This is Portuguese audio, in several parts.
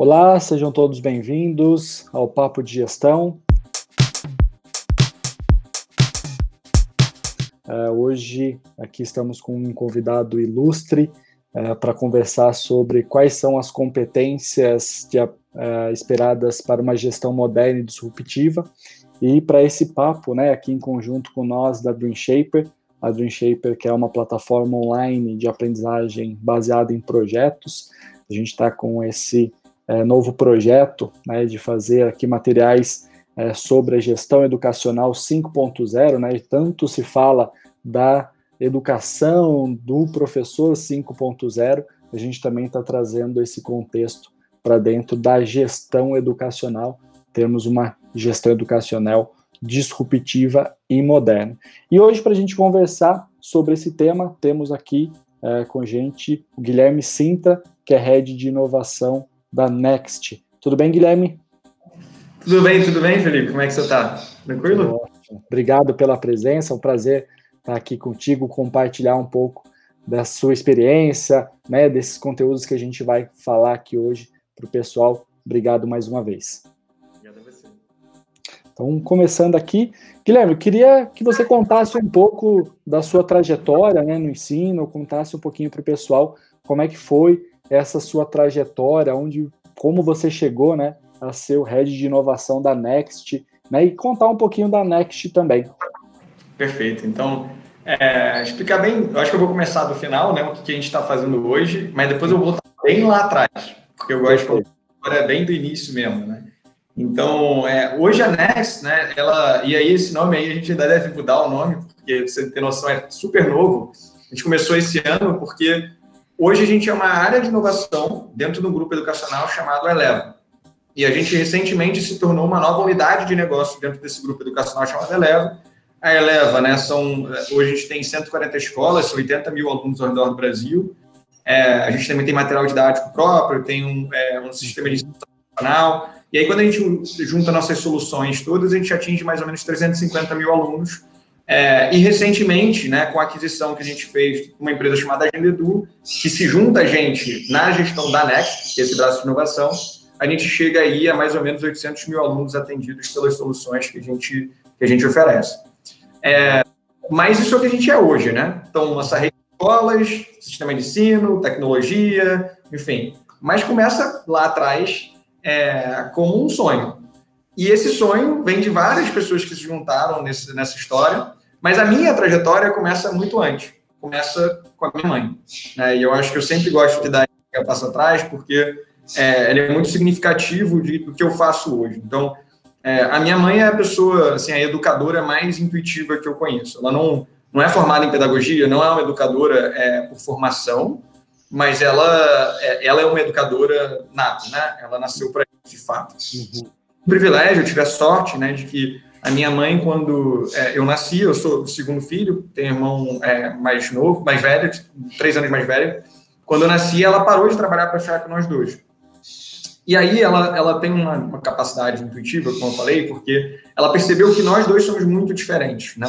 Olá, sejam todos bem-vindos ao Papo de Gestão. Uh, hoje aqui estamos com um convidado ilustre uh, para conversar sobre quais são as competências de, uh, esperadas para uma gestão moderna e disruptiva. E para esse papo, né, aqui em conjunto com nós da Dream Shaper, a Dream Shaper que é uma plataforma online de aprendizagem baseada em projetos. A gente está com esse é, novo projeto né, de fazer aqui materiais é, sobre a gestão educacional 5.0, né, tanto se fala da educação do professor 5.0, a gente também está trazendo esse contexto para dentro da gestão educacional, temos uma gestão educacional disruptiva e moderna. E hoje, para a gente conversar sobre esse tema, temos aqui é, com gente o Guilherme Sinta, que é Head de Inovação da Next. Tudo bem, Guilherme? Tudo bem, tudo bem, Felipe? Como é que você está? Tranquilo? Obrigado pela presença, é um prazer estar aqui contigo, compartilhar um pouco da sua experiência, né, desses conteúdos que a gente vai falar aqui hoje para o pessoal. Obrigado mais uma vez. Obrigado a você. Então, começando aqui, Guilherme, eu queria que você contasse um pouco da sua trajetória né, no ensino, contasse um pouquinho para o pessoal como é que foi essa sua trajetória, onde, como você chegou, né, a ser o head de inovação da Next, né, e contar um pouquinho da Next também. Perfeito. Então, é, explicar bem, eu acho que eu vou começar do final, né, o que a gente está fazendo hoje, mas depois eu vou bem lá atrás, porque eu gosto de falar bem do início mesmo, né. Então, é, hoje a Next, né, ela, e aí esse nome aí a gente ainda deve mudar o nome, porque você tem noção, é super novo. A gente começou esse ano porque Hoje a gente é uma área de inovação dentro do grupo educacional chamado Eleva. E a gente recentemente se tornou uma nova unidade de negócio dentro desse grupo educacional chamado Eleva. A Eleva, né, são, hoje a gente tem 140 escolas, são 80 mil alunos ao redor do Brasil. É, a gente também tem material didático próprio, tem um, é, um sistema de ensino. E aí, quando a gente junta nossas soluções todas, a gente atinge mais ou menos 350 mil alunos é, e recentemente, né, com a aquisição que a gente fez uma empresa chamada Agendedu, que se junta a gente na gestão da Next, que é esse braço de inovação, a gente chega aí a mais ou menos 800 mil alunos atendidos pelas soluções que a gente, que a gente oferece. É, mas isso é o que a gente é hoje, né? Então, nossa rede de escolas, sistema de ensino, tecnologia, enfim. Mas começa lá atrás é, como um sonho. E esse sonho vem de várias pessoas que se juntaram nesse, nessa história, mas a minha trajetória começa muito antes. Começa com a minha mãe. Né? E eu acho que eu sempre gosto de dar esse passo atrás, porque é, ele é muito significativo de, do que eu faço hoje. Então, é, a minha mãe é a pessoa, assim, a educadora mais intuitiva que eu conheço. Ela não, não é formada em pedagogia, não é uma educadora é, por formação, mas ela, é, ela é uma educadora nata, né? Ela nasceu para isso, de fato. Uhum. Um privilégio, eu tive a sorte, né, de que a minha mãe, quando é, eu nasci, eu sou o segundo filho, tenho irmão é, mais novo, mais velho, três anos mais velho. Quando eu nasci, ela parou de trabalhar para ficar com nós dois. E aí ela, ela tem uma, uma, capacidade intuitiva, como eu falei, porque ela percebeu que nós dois somos muito diferentes, né?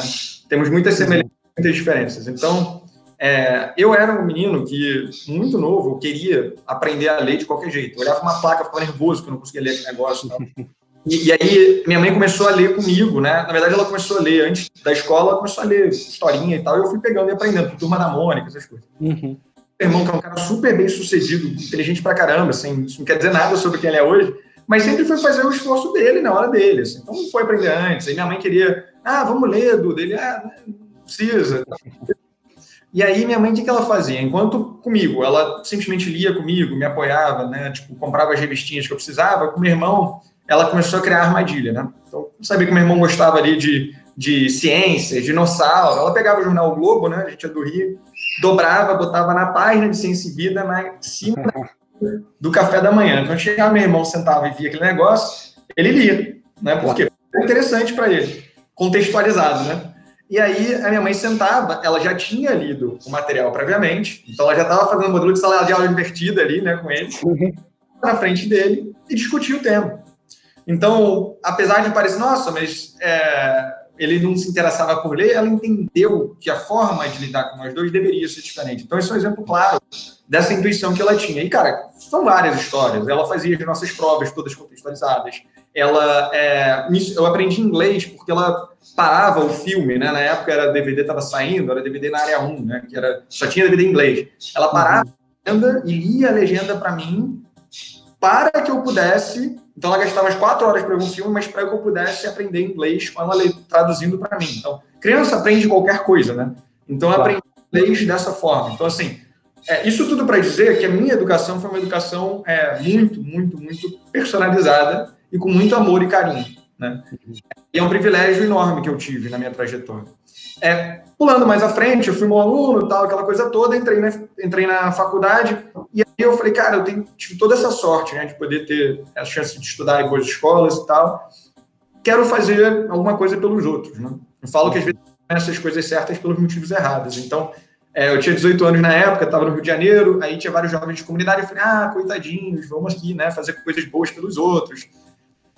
Temos muitas semelhanças, muitas diferenças. Então, é, eu era um menino que, muito novo, eu queria aprender a ler de qualquer jeito. Eu olhava uma placa, ficava nervoso que eu não conseguia ler aquele negócio. E, e, aí minha mãe começou a ler comigo, né? Na verdade, ela começou a ler antes da escola, ela começou a ler historinha e tal, e eu fui pegando e aprendendo, turma da Mônica, essas coisas. Uhum. Meu irmão, que é um cara super bem sucedido, inteligente pra caramba, assim, isso não quer dizer nada sobre quem ele é hoje, mas sempre foi fazer o esforço dele na hora dele. Assim. Então não foi aprender antes. Aí minha mãe queria, ah, vamos ler, Duda. Ele, ah, não precisa. E aí minha mãe, o que, ela fazia? Enquanto comigo, ela simplesmente lia comigo, me apoiava, né? Tipo, comprava as revistinhas que eu precisava. Com meu irmão, ela começou a criar armadilha, né? Então, sabia que meu irmão gostava ali de, de ciência, dinossauro. Ela pegava o jornal o Globo, né? A gente é do Rio, dobrava, botava na página de Ciência e Vida, na cima do café da manhã. Então, chegava meu irmão, sentava e via aquele negócio, ele lia, né? Porque é interessante para ele, contextualizado, né? E aí a minha mãe sentava, ela já tinha lido o material previamente, então ela já estava fazendo modelo de sala de aula invertida ali, né, com ele, uhum. na frente dele e discutia o tema. Então, apesar de parecer, nossa, mas é, ele não se interessava por ler, ela entendeu que a forma de lidar com nós dois deveria ser diferente. Então, esse é um exemplo claro dessa intuição que ela tinha. E, cara, são várias histórias. Ela fazia as nossas provas todas contextualizadas. Ela, é, eu aprendi inglês porque ela parava o filme, né? Na época era DVD estava saindo, era DVD na área 1, né? Que era, só tinha DVD em inglês. Ela parava legenda e lia a legenda para mim para que eu pudesse. Então, ela gastava as quatro horas para ver um filme, mas para que eu pudesse aprender inglês com ela traduzindo para mim. Então, criança aprende qualquer coisa, né? Então, eu aprendi inglês dessa forma. Então, assim, é, isso tudo para dizer que a minha educação foi uma educação é, muito, muito, muito personalizada e com muito amor e carinho. Né? E é um privilégio enorme que eu tive na minha trajetória. É, pulando mais à frente, eu fui um aluno, tal, aquela coisa toda, entrei na, entrei na faculdade e aí eu falei, cara, eu tenho, tive toda essa sorte né, de poder ter a chance de estudar em boas escolas e tal. Quero fazer alguma coisa pelos outros. Né? Eu falo que às vezes essas coisas certas pelos motivos errados. Então, é, eu tinha 18 anos na época, estava no Rio de Janeiro, aí tinha vários jovens de comunidade, eu falei, ah, coitadinhos, vamos aqui, né, fazer coisas boas pelos outros.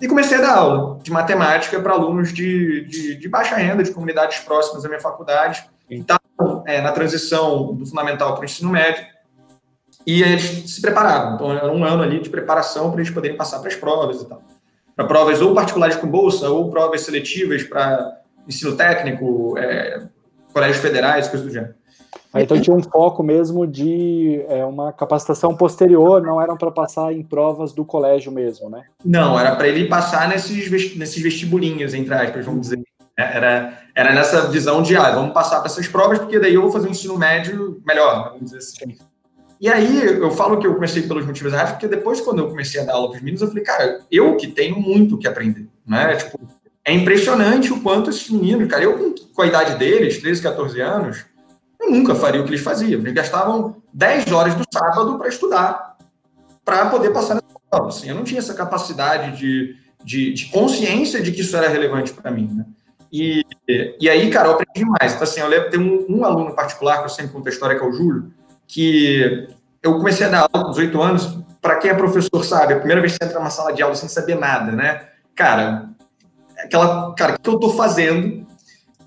E comecei a dar aula de matemática para alunos de, de, de, baixa renda, de comunidades próximas da minha faculdade, que estavam é, na transição do fundamental para o ensino médio, e eles se preparavam. Então, era um ano ali de preparação para eles poderem passar para as provas e tal. Para provas ou particulares com bolsa, ou provas seletivas para ensino técnico, é, colégios federais, coisas do gênero. Então tinha um foco mesmo de é, uma capacitação posterior, não eram para passar em provas do colégio mesmo, né? Não, era para ele passar nesses, nesses vestibulinhos, entre aspas, vamos dizer. É, era, era nessa visão de, ah, vamos passar para essas provas, porque daí eu vou fazer um ensino médio melhor, vamos dizer assim. E aí, eu falo que eu comecei pelos motivos errados, porque depois, quando eu comecei a dar aula para os meninos, eu falei, cara, eu que tenho muito que aprender, né? Tipo, é impressionante o quanto esses meninos, cara, eu com a idade deles, 13, 14 anos, eu nunca faria o que eles faziam. Eles gastavam 10 horas do sábado para estudar, para poder passar nessa prova. Assim, eu não tinha essa capacidade de, de, de consciência de que isso era relevante para mim. Né? E, e aí, cara, eu aprendi mais. Então, assim, eu lembro, tem um, um aluno particular, que eu sempre conto a história, que é o Júlio, que eu comecei a dar aula com 18 anos. Para quem é professor sabe, a primeira vez que você entra numa sala de aula sem saber nada, né? Cara, aquela, cara, o que eu estou fazendo?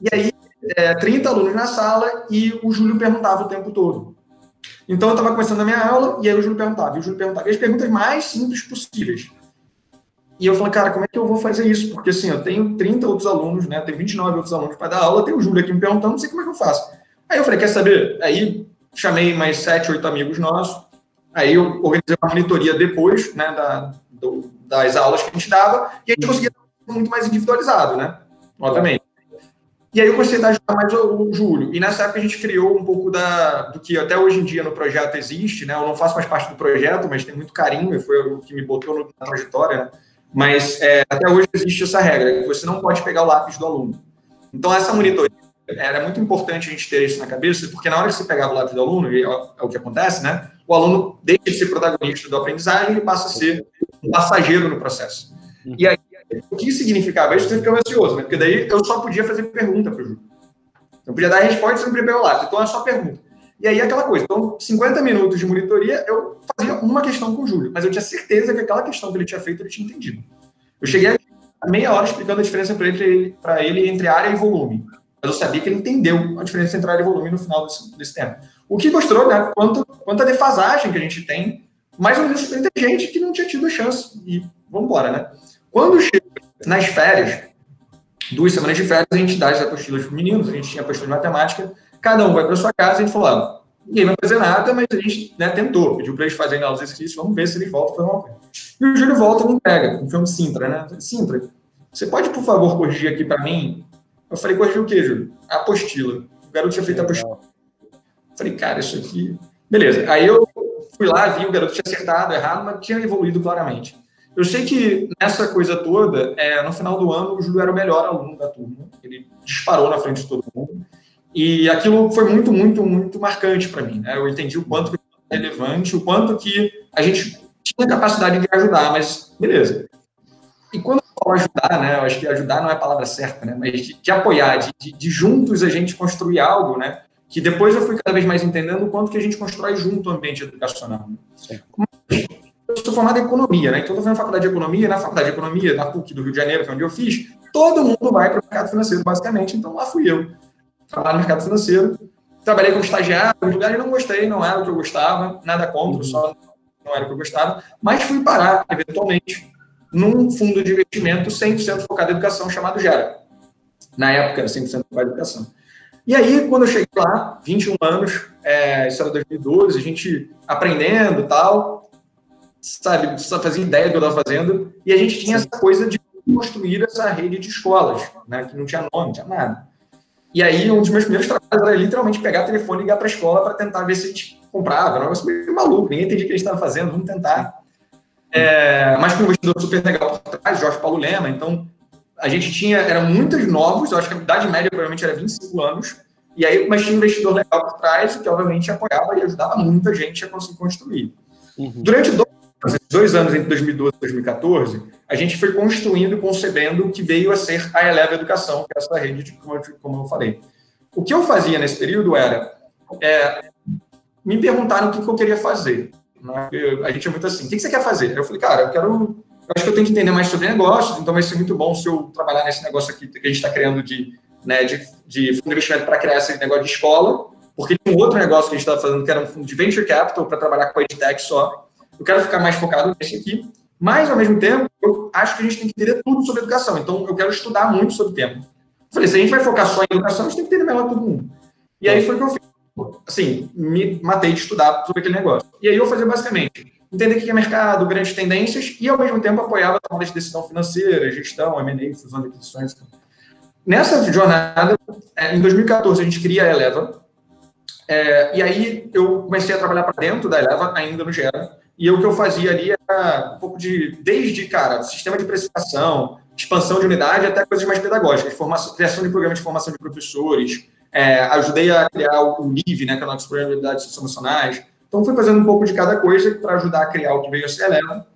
E aí é, 30 alunos na sala e o Júlio perguntava o tempo todo. Então eu estava começando a minha aula e aí o Júlio perguntava, e o Júlio perguntava, e as perguntas mais simples possíveis. E eu falei, cara, como é que eu vou fazer isso? Porque assim, eu tenho 30 outros alunos, né? Tenho 29 outros alunos para dar aula, tem o Júlio aqui me perguntando, não sei como é que eu faço. Aí eu falei, quer saber? Aí chamei mais 7, 8 amigos nossos. Aí eu organizei uma monitoria depois, né, da, do, das aulas que a gente dava, e a gente conseguia muito mais individualizado, né? Obviamente. E aí eu comecei a ajudar mais o, o, Júlio. E nessa época a gente criou um pouco da, do que até hoje em dia no projeto existe, né? Eu não faço mais parte do projeto, mas tem muito carinho, foi o que me botou na trajetória, né? Mas é, até hoje existe essa regra, que você não pode pegar o lápis do aluno. Então essa monitoria era muito importante a gente ter isso na cabeça, porque na hora que você pegava o lápis do aluno, e é, é o que acontece, né? O aluno deixa de ser protagonista do aprendizagem e passa a ser um passageiro no processo. E aí o que significava isso? Você ficava ansioso, né? Porque daí eu só podia fazer pergunta para o Júlio. Eu podia dar resposta preparar o lápis. Então é só pergunta. E aí aquela coisa. Então, 50 minutos de monitoria, eu fazia uma questão com o Júlio, mas eu tinha certeza que aquela questão que ele tinha feito, ele tinha entendido. Eu cheguei a meia hora explicando a diferença para ele, ele entre área e volume. Mas eu sabia que ele entendeu a diferença entre área e volume no final desse, desse tempo. O que mostrou né, quanto, quanta defasagem que a gente tem, mais ou menos super inteligente que não tinha tido a chance. E vamos embora, né? Quando chega nas férias, duas semanas de férias, a gente dá as apostilas para os meninos, a gente tinha apostila de matemática, cada um vai para sua casa e a gente falou, ah, ninguém vai fazer nada, mas a gente né, tentou, pediu para eles fazerem os exercícios, vamos ver se ele volta para uma coisa. E o Júlio volta e me entrega, um filme Sintra, né? Sintra, você pode, por favor, corrigir aqui para mim? Eu falei, corrigir o quê, Júlio? A apostila. O garoto tinha feito a apostila. Eu falei, cara, isso aqui... Beleza. Aí eu fui lá, vi, o garoto tinha acertado, errado, mas tinha evoluído claramente. Eu sei que nessa coisa toda, é, no final do ano, o Júlio era o melhor aluno da turma. Ele disparou na frente de todo mundo. E aquilo foi muito, muito, muito marcante para mim. Né? Eu entendi o quanto que é relevante, o quanto que a gente tinha capacidade de ajudar, mas beleza. E quando eu falo ajudar, né, eu acho que ajudar não é a palavra certa, né, mas de, de apoiar, de, de, de, juntos a gente construir algo, né, que depois eu fui cada vez mais entendendo o quanto que a gente constrói junto o ambiente educacional. Né? Sou formado em economia, né? Então, estou fazendo faculdade de economia, na faculdade de economia, na PUC do Rio de Janeiro, que é onde eu fiz, todo mundo vai para o mercado financeiro, basicamente. Então, lá fui eu. Trabalho no mercado financeiro. Trabalhei como estagiário, em lugares não gostei, não era o que eu gostava, nada contra, só não era o que eu gostava, mas fui parar, eventualmente, num fundo de investimento 100% focado em educação chamado Gera. Na época era 100% focado em educação. E aí, quando eu cheguei lá, 21 anos, é, isso era 2012, a gente aprendendo tal, sabe, só fazia ideia do que eu estava fazendo, e a gente tinha essa coisa de construir essa rede de escolas, né, que não tinha nome, não tinha nada. E aí, um dos meus primeiros trabalhos era literalmente pegar o telefone e ligar para a escola para tentar ver se a gente comprava. Era um negócio meio maluco, ninguém entendia o que a gente estava fazendo, vamos tentar. É, mas com um investidor super legal por trás, Jorge Paulo Lema. Então, a gente tinha, eram muitos novos, eu acho que a idade média provavelmente era 25 anos. E aí, mas tinha um investidor legal por trás, que obviamente apoiava e ajudava muita gente a conseguir construir. Uhum. Durante dois dois anos, entre 2012 e 2014, a gente foi construindo e concebendo o que veio a ser a Eleva Educação, que é essa rede, de, como, eu, como eu falei. O que eu fazia nesse período era, é, me perguntaram o que, que eu queria fazer. Né? a gente é muito assim, o que, que você quer fazer? Eu falei, cara, eu quero, eu acho que eu tenho que entender mais sobre negócios, então vai ser muito bom se eu trabalhar nesse negócio aqui que a gente está criando de, né, de, de fundo de investimento para criar esse negócio de escola, porque tem um outro negócio que a gente estava fazendo que era um fundo de venture capital para trabalhar com a EdTech só, eu quero ficar mais focado nesse aqui, mas, ao mesmo tempo, eu acho que a gente tem que entender tudo sobre educação. Então, eu quero estudar muito sobre o tema. Eu falei, se a gente vai focar só em educação, a gente tem que entender melhor todo mundo. E aí foi o que eu fiz. Assim, me matei de estudar sobre aquele negócio. E aí eu fazia basicamente entender o que é mercado, grandes tendências, e ao mesmo tempo apoiava a tomada de decisão financeira, gestão, M&A, fusão de aquisições. Nessa jornada, é, em 2014, a gente cria a Eleva, é, e aí eu comecei a trabalhar para dentro da Eleva, ainda no Gera, e o que eu fazia ali era um pouco de, desde, cara, sistema de precificação, expansão de unidade, até coisas mais pedagógicas, formação, criação de programas de formação de professores, é, ajudei a criar o LIVE, né, que é o nosso programa de habilidades socioemocionais. Então, fui fazendo um pouco de cada coisa para ajudar a criar o que veio a ser Eleva.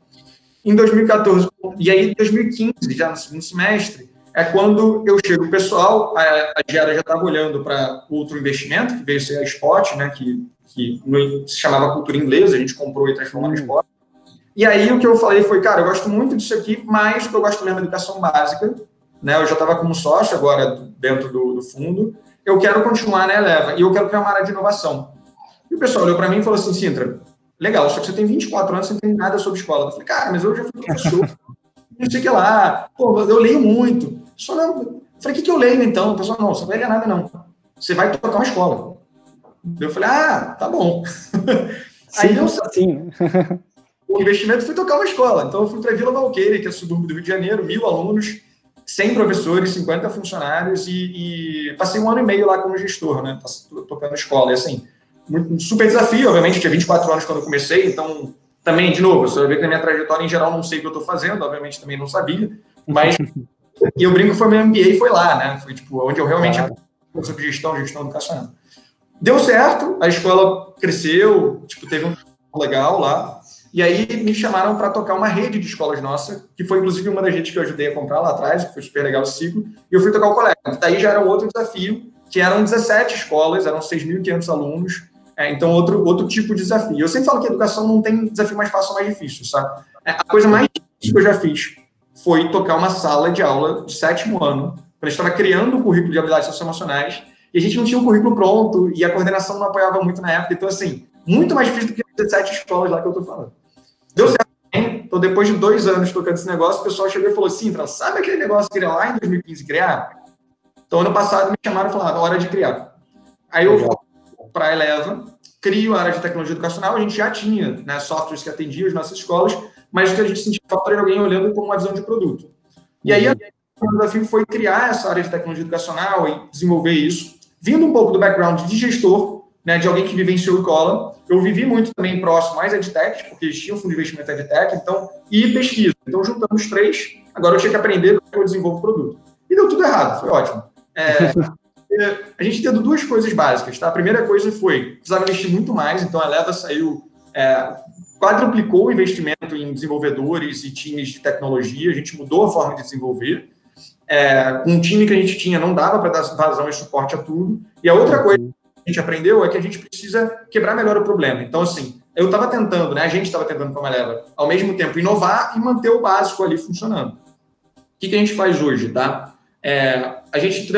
Em 2014, e aí em 2015, já no segundo semestre, é quando eu chego o pessoal, a, a já estava olhando para outro investimento, que veio ser a Spot, né, que que se chamava cultura inglesa, a gente comprou e transformou hum. no esporte. E aí o que eu falei foi, cara, eu gosto muito disso aqui, mas eu gosto mesmo é educação básica, né? Eu já estava como sócio agora dentro do, do, fundo, eu quero continuar na Eleva e eu quero criar uma área de inovação. E o pessoal olhou para mim e falou assim, Sintra, legal, só que você tem 24 anos, você não tem nada sobre escola. Eu falei, cara, mas eu já fui professor, não sei o que lá, pô, eu leio muito. Só não. Eu falei, o que, que eu leio então? O pessoal, não, você não vai ler nada não. Você vai tocar uma escola. Eu falei, ah, tá bom. Sim, Aí eu sim. o investimento foi tocar uma escola. Então eu fui para Vila Valqueira, que é subúrbio do Rio de Janeiro, mil alunos, 100 professores, 50 funcionários e, e, passei um ano e meio lá como gestor, né? Tocando escola. E assim, muito, super desafio, obviamente, eu tinha 24 anos quando eu comecei, então também, de novo, você vai ver que na minha trajetória em geral não sei o que eu estou fazendo, obviamente também não sabia, mas e eu brinco foi meu MBA foi lá, né? Foi tipo onde eu realmente claro. sobre gestão, gestão educacional. Deu certo, a escola cresceu, tipo, teve um legal lá. E aí me chamaram para tocar uma rede de escolas nossa, que foi inclusive uma das redes que eu ajudei a comprar lá atrás, que foi super legal o ciclo, e eu fui tocar o colégio. Daí já era outro desafio, que eram 17 escolas, eram 6.500 alunos, é, então outro, outro tipo de desafio. Eu sempre falo que educação não tem desafio mais fácil ou mais difícil, sabe? É, a coisa mais difícil que eu já fiz foi tocar uma sala de aula de sétimo ano, quando gente estava criando o currículo de habilidades socioemocionais, e a gente não tinha um currículo pronto e a coordenação não apoiava muito na época. Então, assim, muito mais difícil do que as 17 escolas lá que eu tô falando. Deu certo também. Então, depois de dois anos tocando esse negócio, o pessoal chegou e falou assim: sabe aquele negócio que queria lá em 2015 criar? Então, ano passado me chamaram e falaram: hora de criar. Aí eu vou para a Eleva, crio a área de tecnologia educacional. A gente já tinha né, softwares que atendiam as nossas escolas, mas o que a gente sentia falta era alguém olhando com uma visão de produto. E aí, o desafio foi criar essa área de tecnologia educacional e desenvolver isso vindo um pouco do background de gestor, né, de alguém que vivenciou escola, eu vivi muito também próximo mais EdTech, porque existia um fundo de investimento EdTech, então, e pesquisa. Então, juntamos os três, agora eu tinha que aprender como eu desenvolvo o produto. E deu tudo errado, foi ótimo. É, é, a gente teve duas coisas básicas, tá? A primeira coisa foi, precisava investir muito mais, então a Leva saiu, é, quadruplicou o investimento em desenvolvedores e times de tecnologia, a gente mudou a forma de desenvolver, é, com um time que a gente tinha, não dava para dar vazão e suporte a tudo. E a outra coisa que a gente aprendeu é que a gente precisa quebrar melhor o problema. Então, assim, eu estava tentando, né? A gente estava tentando como leva, ao mesmo tempo inovar e manter o básico ali funcionando. O que, que a gente faz hoje, tá? É, a gente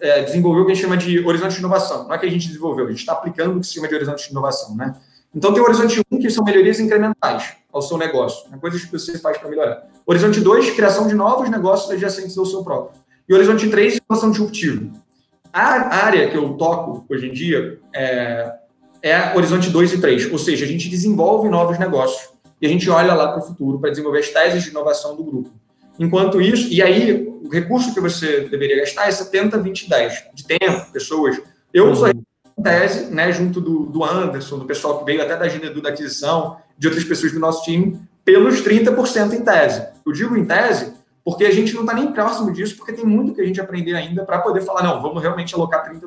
é, desenvolveu o que a gente chama de horizonte de inovação. Não é que a gente desenvolveu, a gente está aplicando o que se chama de horizonte de inovação, né? Então tem o horizonte 1, que são melhorias incrementais ao seu negócio, né? coisas que você faz para melhorar. Horizonte 2, criação de novos negócios adjacentes ao seu próprio. E horizonte 3, inovação disruptiva. A área que eu toco hoje em dia é, é horizonte 2 e 3, ou seja, a gente desenvolve novos negócios e a gente olha lá para o futuro para desenvolver as teses de inovação do grupo. Enquanto isso, e aí o recurso que você deveria gastar é 70, 20, 10, de tempo, pessoas. Eu uhum. Tese, né, junto do, do Anderson, do pessoal que veio até da Ginedu da aquisição, de outras pessoas do nosso time, pelos 30% em tese. Eu digo em tese porque a gente não está nem próximo disso, porque tem muito que a gente aprender ainda para poder falar, não, vamos realmente alocar 30%.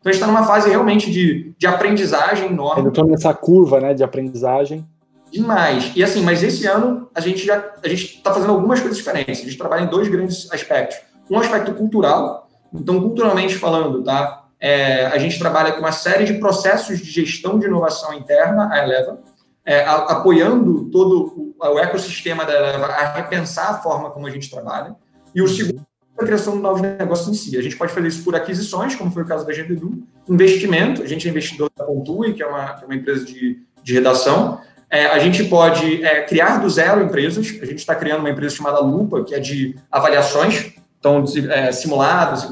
Então a gente está numa fase realmente de, de aprendizagem enorme. Eu estou nessa curva né, de aprendizagem. Demais. E assim, mas esse ano a gente já a gente está fazendo algumas coisas diferentes. A gente trabalha em dois grandes aspectos. Um aspecto cultural. Então, culturalmente falando, tá? É, a gente trabalha com uma série de processos de gestão de inovação interna, a Eleva, é, a, apoiando todo o, o, ecossistema da Eleva a repensar a forma como a gente trabalha. E o segundo a criação de novos negócios em si. A gente pode fazer isso por aquisições, como foi o caso da GPDU, investimento, a gente é investidor da Pontui, que é uma, que é uma empresa de, de redação, é, a gente pode é, criar do zero empresas. A gente está criando uma empresa chamada Lupa, que é de avaliações, então é, simulados.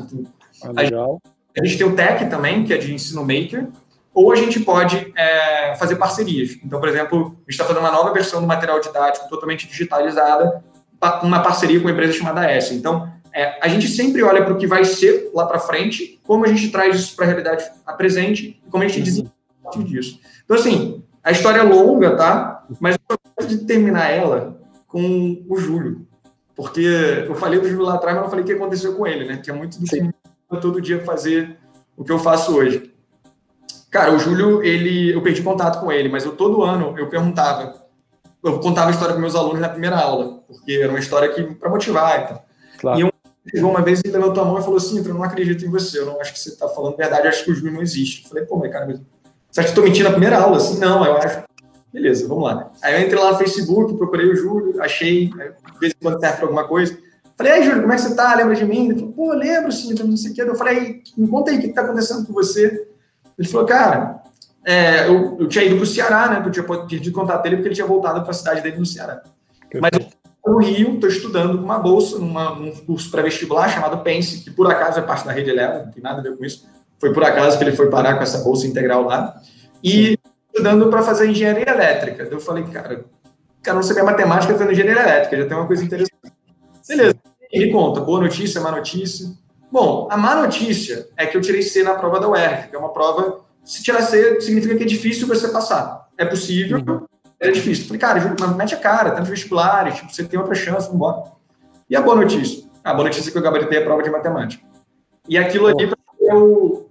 Ah, legal. A gente tem o Tech também, que é de ensino maker. Ou a gente pode é, fazer parcerias. Então, por exemplo, a gente está fazendo uma nova versão do material didático totalmente digitalizada, uma parceria com uma empresa chamada S. Então, é, a gente sempre olha para o que vai ser lá para frente, como a gente traz isso para a realidade a presente e como a gente uhum. desenvolve disso. Então, assim, a história é longa, tá? Mas eu gosto de terminar ela com o Júlio. Porque eu falei do Júlio lá atrás, mas não falei o que aconteceu com ele, né? Que é muito do que me todo dia fazer o que eu faço hoje. Cara, o Júlio, ele, eu perdi contato com ele, mas eu todo ano eu perguntava, eu contava a história para meus alunos na primeira aula, porque era uma história que para motivar e tal. Claro. E um chegou uma vez e levantou a mão e falou assim: eu não acredito em você, eu não acho que você está falando verdade, eu acho que o Júlio não existe. Eu falei, pô, mas cara, mas você acha que estou mentindo na primeira aula? Assim, não, eu acho. Beleza, vamos lá. Aí eu entrei lá no Facebook, procurei o Júlio, achei, de vez em quando serve para alguma coisa. Falei, aí, Júlio, como é que você tá? Lembra de mim? Ele falou, pô, lembro sim, não sei o que. Eu falei, me conta aí o que está acontecendo com você. Ele falou, cara, é, eu, eu, tinha ido para o Ceará, né? Eu tinha pedido contato dele porque ele tinha voltado para a cidade dele no Ceará. Mas eu estou no Rio, estou estudando com uma bolsa numa, num curso pré-vestibular chamado Pense, que por acaso é parte da rede Eleva, não tem nada a ver com isso. Foi por acaso que ele foi parar com essa bolsa integral lá. E estudando para fazer engenharia elétrica. Eu falei, cara, cara, não saber matemática fazendo engenharia elétrica, já tem uma coisa interessante. Beleza, ele conta, boa notícia, má notícia. Bom, a má notícia é que eu tirei C na prova da UERJ, que é uma prova, se tirar C, significa que é difícil você passar. É possível, uhum. é difícil. Falei, cara, Júlio, mete a cara, tantos vestibulares, tipo, você tem outra chance, embora. E a boa notícia? A boa notícia é que eu gabaritei a prova de matemática. E aquilo ali, eu,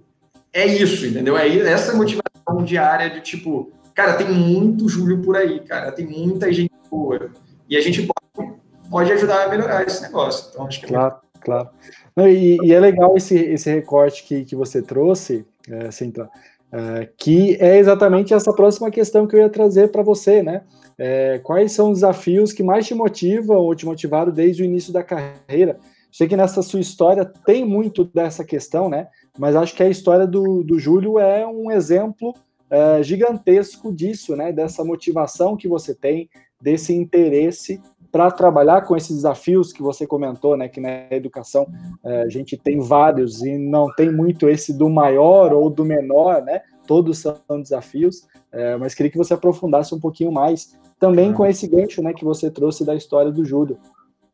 é isso, entendeu? É essa motivação diária de tipo, cara, tem muito Júlio por aí, cara, tem muita gente boa. E a gente pode, pode ajudar a melhorar esse negócio. Então, acho que é claro, é claro. Não, e, e, é legal esse, esse recorte que, que você trouxe, é, Cinta, é, que é exatamente essa próxima questão que eu ia trazer para você, né? É, quais são os desafios que mais te motivam ou te motivaram desde o início da carreira? Sei que nessa sua história tem muito dessa questão, né? Mas acho que a história do, do Júlio é um exemplo é, gigantesco disso, né? Dessa motivação que você tem, desse interesse para trabalhar com esses desafios que você comentou, né? Que na educação é, a gente tem vários e não tem muito esse do maior ou do menor, né? Todos são desafios, é, mas queria que você aprofundasse um pouquinho mais também com esse gancho, né? Que você trouxe da história do Júlio.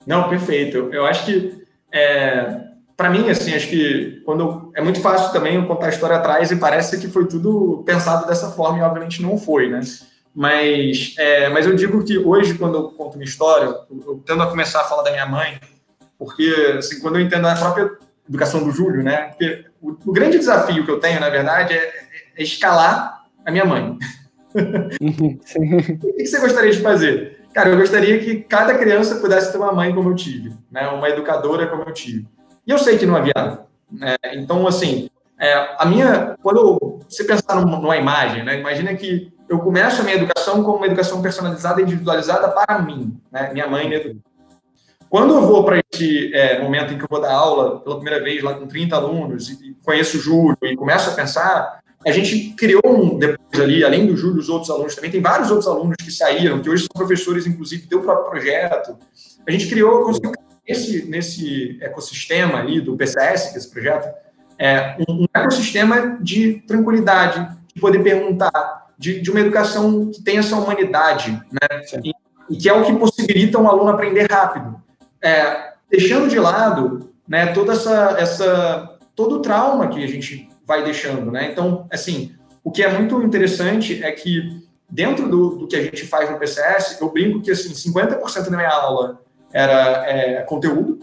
Não, perfeito. Eu acho que é, para mim, assim, acho que quando é muito fácil também eu contar a história atrás e parece que foi tudo pensado dessa forma e obviamente não foi, né? Mas, é, mas eu digo que hoje, quando eu conto minha história, eu, eu tendo a começar a falar da minha mãe, porque, assim, quando eu entendo a própria educação do Júlio, né? Porque o, o grande desafio que eu tenho, na verdade, é, é escalar a minha mãe. O que você gostaria de fazer? Cara, eu gostaria que cada criança pudesse ter uma mãe como eu tive, né? Uma educadora como eu tive. E eu sei que não é viável. Né? Então, assim, é, a minha. Quando você pensar numa imagem, né? Imagina que eu começo a minha educação como uma educação personalizada, individualizada para mim, né? Minha mãe me educou. Quando eu vou para esse é, momento em que eu vou dar aula pela primeira vez lá com 30 alunos e conheço o Júlio e começo a pensar, a gente criou um, depois ali, além do Júlio, os outros alunos também, tem vários outros alunos que saíram, que hoje são professores, inclusive, do próprio projeto. A gente criou, conseguiu nesse, nesse ecossistema ali do PCS, que é esse projeto, é um, um ecossistema de tranquilidade, de poder perguntar, de, de uma educação que tem essa humanidade, né? E, e, que é o que possibilita um aluno aprender rápido. É, deixando de lado né, toda essa, essa, todo o trauma que a gente vai deixando. Né? Então, assim, o que é muito interessante é que dentro do, do que a gente faz no PCS, eu brinco que assim, 50% da minha aula era é, conteúdo,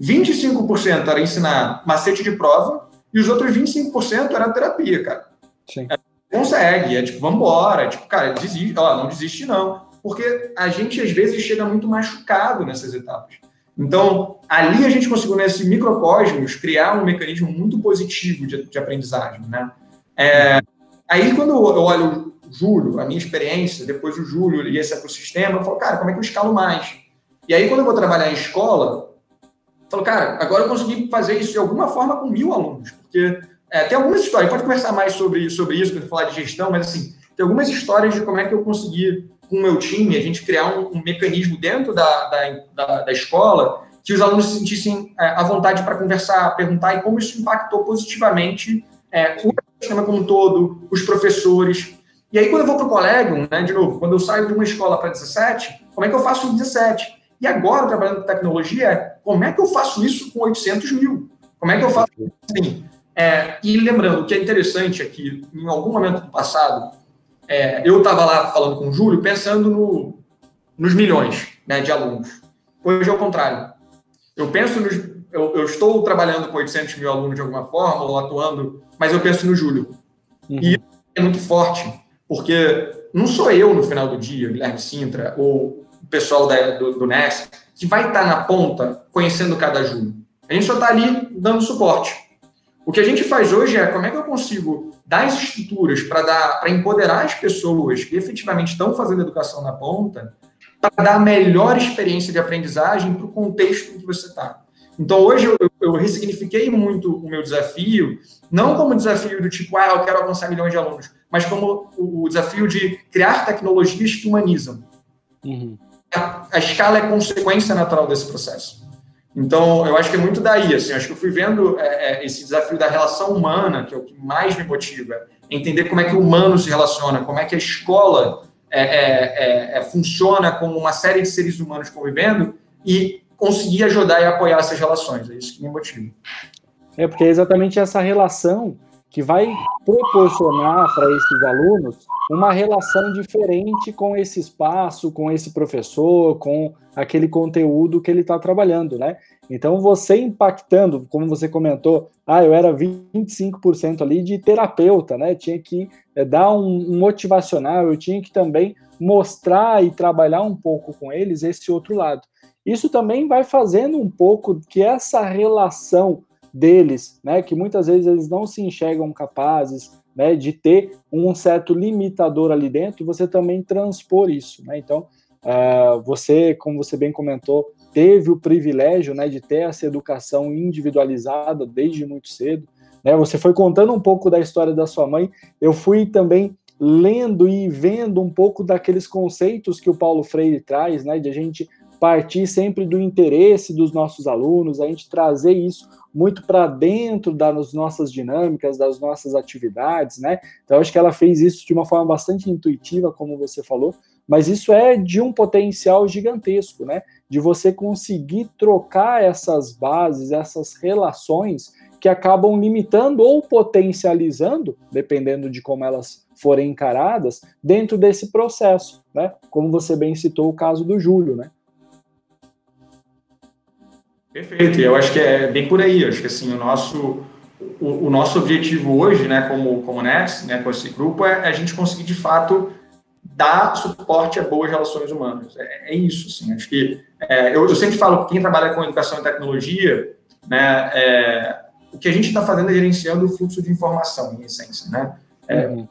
25% era ensinar macete de prova e os outros 25% era terapia, cara. Sim. É, consegue, é tipo, vamos embora, é tipo, cara, desiste, ó, não desiste não, porque a gente às vezes chega muito machucado nessas etapas. Então, ali a gente conseguiu, nesse microcosmos, criar um mecanismo muito positivo de, de aprendizagem, né? É, aí, quando eu olho o Júlio, a minha experiência, depois o Júlio e esse ecossistema, eu falo, cara, como é que eu escalo mais? E aí, quando eu vou trabalhar em escola, eu falo, cara, agora eu consegui fazer isso de alguma forma com mil alunos, porque é, tem algumas histórias, pode conversar mais sobre, sobre isso, quando falar de gestão, mas assim, tem algumas histórias de como é que eu consegui, com o meu time, a gente criar um, um mecanismo dentro da, da, da, da, escola que os alunos se sentissem é, à vontade para conversar, perguntar e como isso impactou positivamente é, o sistema como um todo, os professores. E aí, quando eu vou para o colégio, né, de novo, quando eu saio de uma escola para 17, como é que eu faço em 17? E agora, trabalhando com tecnologia, como é que eu faço isso com 800 mil? Como é que eu faço assim? É, e lembrando, o que é interessante é que, em algum momento do passado, é, eu estava lá falando com o Júlio, pensando no, nos milhões né, de alunos. Hoje é o contrário. Eu penso nos. Eu, eu, estou trabalhando com 800 mil alunos de alguma forma, ou atuando, mas eu penso no Júlio. Uhum. E é muito forte, porque não sou eu, no final do dia, Guilherme Sintra, ou o pessoal da, do, do NES, que vai estar na ponta conhecendo cada Júlio. A gente só está ali dando suporte. O que a gente faz hoje é como é que eu consigo dar as estruturas para empoderar as pessoas que efetivamente estão fazendo educação na ponta para dar a melhor experiência de aprendizagem para o contexto em que você está. Então, hoje eu, eu ressignifiquei muito o meu desafio, não como desafio do tipo, ah, eu quero alcançar milhões de alunos, mas como o, o desafio de criar tecnologias que humanizam. Uhum. A, a, escala é consequência natural desse processo. Então, eu acho que é muito daí, assim, acho que eu fui vendo é, é, esse desafio da relação humana, que é o que mais me motiva, entender como é que o humano se relaciona, como é que a escola é, é, é, é, funciona como uma série de seres humanos convivendo e conseguir ajudar e apoiar essas relações. É isso que me motiva. É, porque é exatamente essa relação que vai proporcionar para esses alunos uma relação diferente com esse espaço, com esse professor, com aquele conteúdo que ele está trabalhando, né? Então, você impactando, como você comentou, ah, eu era 25% ali de terapeuta, né? Tinha que é, dar um, um motivacional, eu tinha que também mostrar e trabalhar um pouco com eles esse outro lado. Isso também vai fazendo um pouco que essa relação deles, né, que muitas vezes eles não se enxergam capazes, né, de ter um certo limitador ali dentro, você também transpor isso, né? Então, uh, você, como você bem comentou, teve o privilégio, né, de ter essa educação individualizada desde muito cedo, né? Você foi contando um pouco da história da sua mãe, eu fui também lendo e vendo um pouco daqueles conceitos que o Paulo Freire traz, né, de a gente partir sempre do interesse dos nossos alunos, a gente trazer isso muito para dentro das nossas dinâmicas, das nossas atividades, né? Então, acho que ela fez isso de uma forma bastante intuitiva, como você falou, mas isso é de um potencial gigantesco, né? De você conseguir trocar essas bases, essas relações que acabam limitando ou potencializando, dependendo de como elas forem encaradas, dentro desse processo, né? Como você bem citou o caso do Júlio, né? Perfeito, e eu acho que é bem por aí. Eu acho que assim, o nosso, o, o, nosso objetivo hoje, né, como, como Nets, né, com esse grupo, é a gente conseguir de fato dar suporte a boas relações humanas. É, é isso, assim. Acho que é, eu, eu, sempre falo que quem trabalha com educação e tecnologia, né, é, o que a gente está fazendo é gerenciando o fluxo de informação, em essência, né? É, uhum.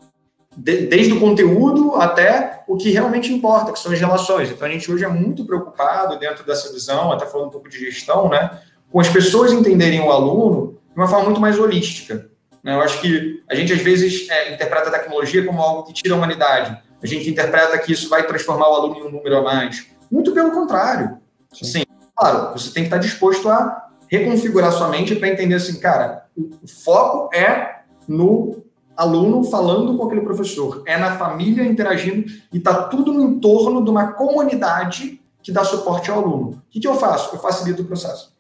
De, desde o conteúdo até o que realmente importa, que são as relações. Então, a gente hoje é muito preocupado dentro dessa visão, até falando um pouco de gestão, né, com as pessoas entenderem o aluno de uma forma muito mais holística. Né? Eu acho que a gente, às vezes, é, interpreta a tecnologia como algo que tira a humanidade. A gente interpreta que isso vai transformar o aluno em um número a mais. Muito pelo contrário. Sim. Sim claro, você tem que estar disposto a reconfigurar sua mente para entender assim, cara, o foco é no aluno falando com aquele professor, é na família interagindo e está tudo no entorno de uma comunidade que dá suporte ao aluno. O que, que eu faço? Eu facilito o processo.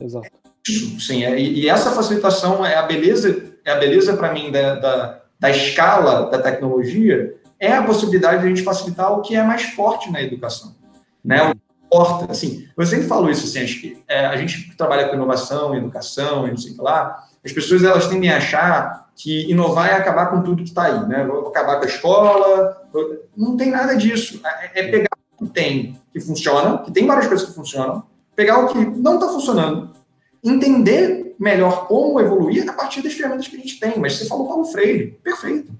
Exato. Isso, sim. É, e, essa facilitação é a beleza, é a beleza para mim da, da, da, escala da tecnologia, é a possibilidade de a gente facilitar o que é mais forte na educação. Né? O que importa, assim, eu sempre falo isso, assim, acho que é, a gente trabalha com inovação, educação, e não sei o que lá, as pessoas elas tendem a achar que inovar é acabar com tudo que está aí, né? Vou acabar com a escola. Não tem nada disso. É, é pegar o que tem que funciona, que tem várias coisas que funcionam, pegar o que não está funcionando, entender melhor como evoluir a partir das ferramentas que a gente tem. Mas você falou Paulo Freire, perfeito.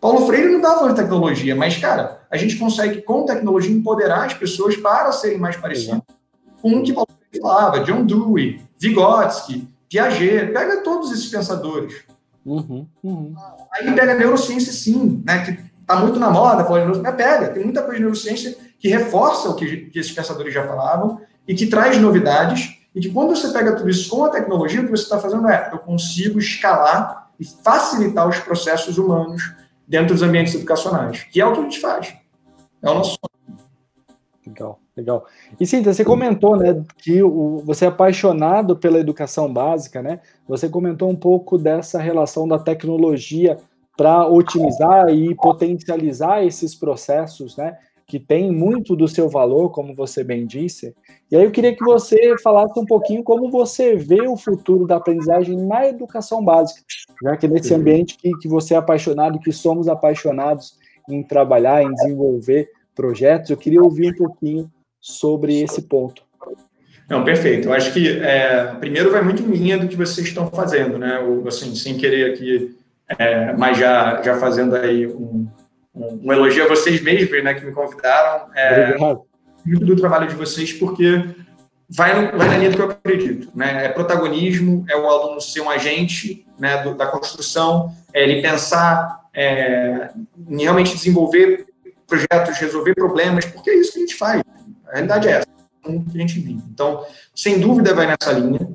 Paulo Freire não dava de tecnologia, mas, cara, a gente consegue, com tecnologia, empoderar as pessoas para serem mais parecidas com o que Paulo Freire falava, John Dewey, Vygotsky, Piaget, pega todos esses pensadores. Uhum, uhum. Aí pega neurociência, sim, né, que está muito na moda, falar de neurociência, mas pega, tem muita coisa de neurociência que reforça o que, que esses pensadores já falavam e que traz novidades, e que quando você pega tudo isso com a tecnologia, o que você está fazendo é, eu consigo escalar e facilitar os processos humanos dentro dos ambientes educacionais, que é o que a gente faz. É o nosso Legal, legal. E Cinta, você comentou, né, que o, você é apaixonado pela educação básica, né? Você comentou um pouco dessa relação da tecnologia para otimizar e potencializar esses processos, né? Que tem muito do seu valor, como você bem disse. E aí eu queria que você falasse um pouquinho como você vê o futuro da aprendizagem na educação básica, já que nesse ambiente que, que você é apaixonado, que somos apaixonados em trabalhar, em desenvolver projetos. Eu queria ouvir um pouquinho sobre esse ponto. Não, perfeito. Eu acho que é, primeiro vai muito em linha do que vocês estão fazendo, né? Assim, sem querer aqui, é, mas já, já fazendo aí um, um, um, elogio a vocês mesmos, né, que me convidaram. É, Obrigado. Muito do trabalho de vocês, porque vai, vai na linha do que eu acredito, né? É protagonismo, é o aluno ser um agente né, do, da construção, é ele pensar é, em realmente desenvolver projetos, resolver problemas, porque é isso que a gente faz. A realidade é essa, é que a gente vive. Então, sem dúvida, vai nessa linha.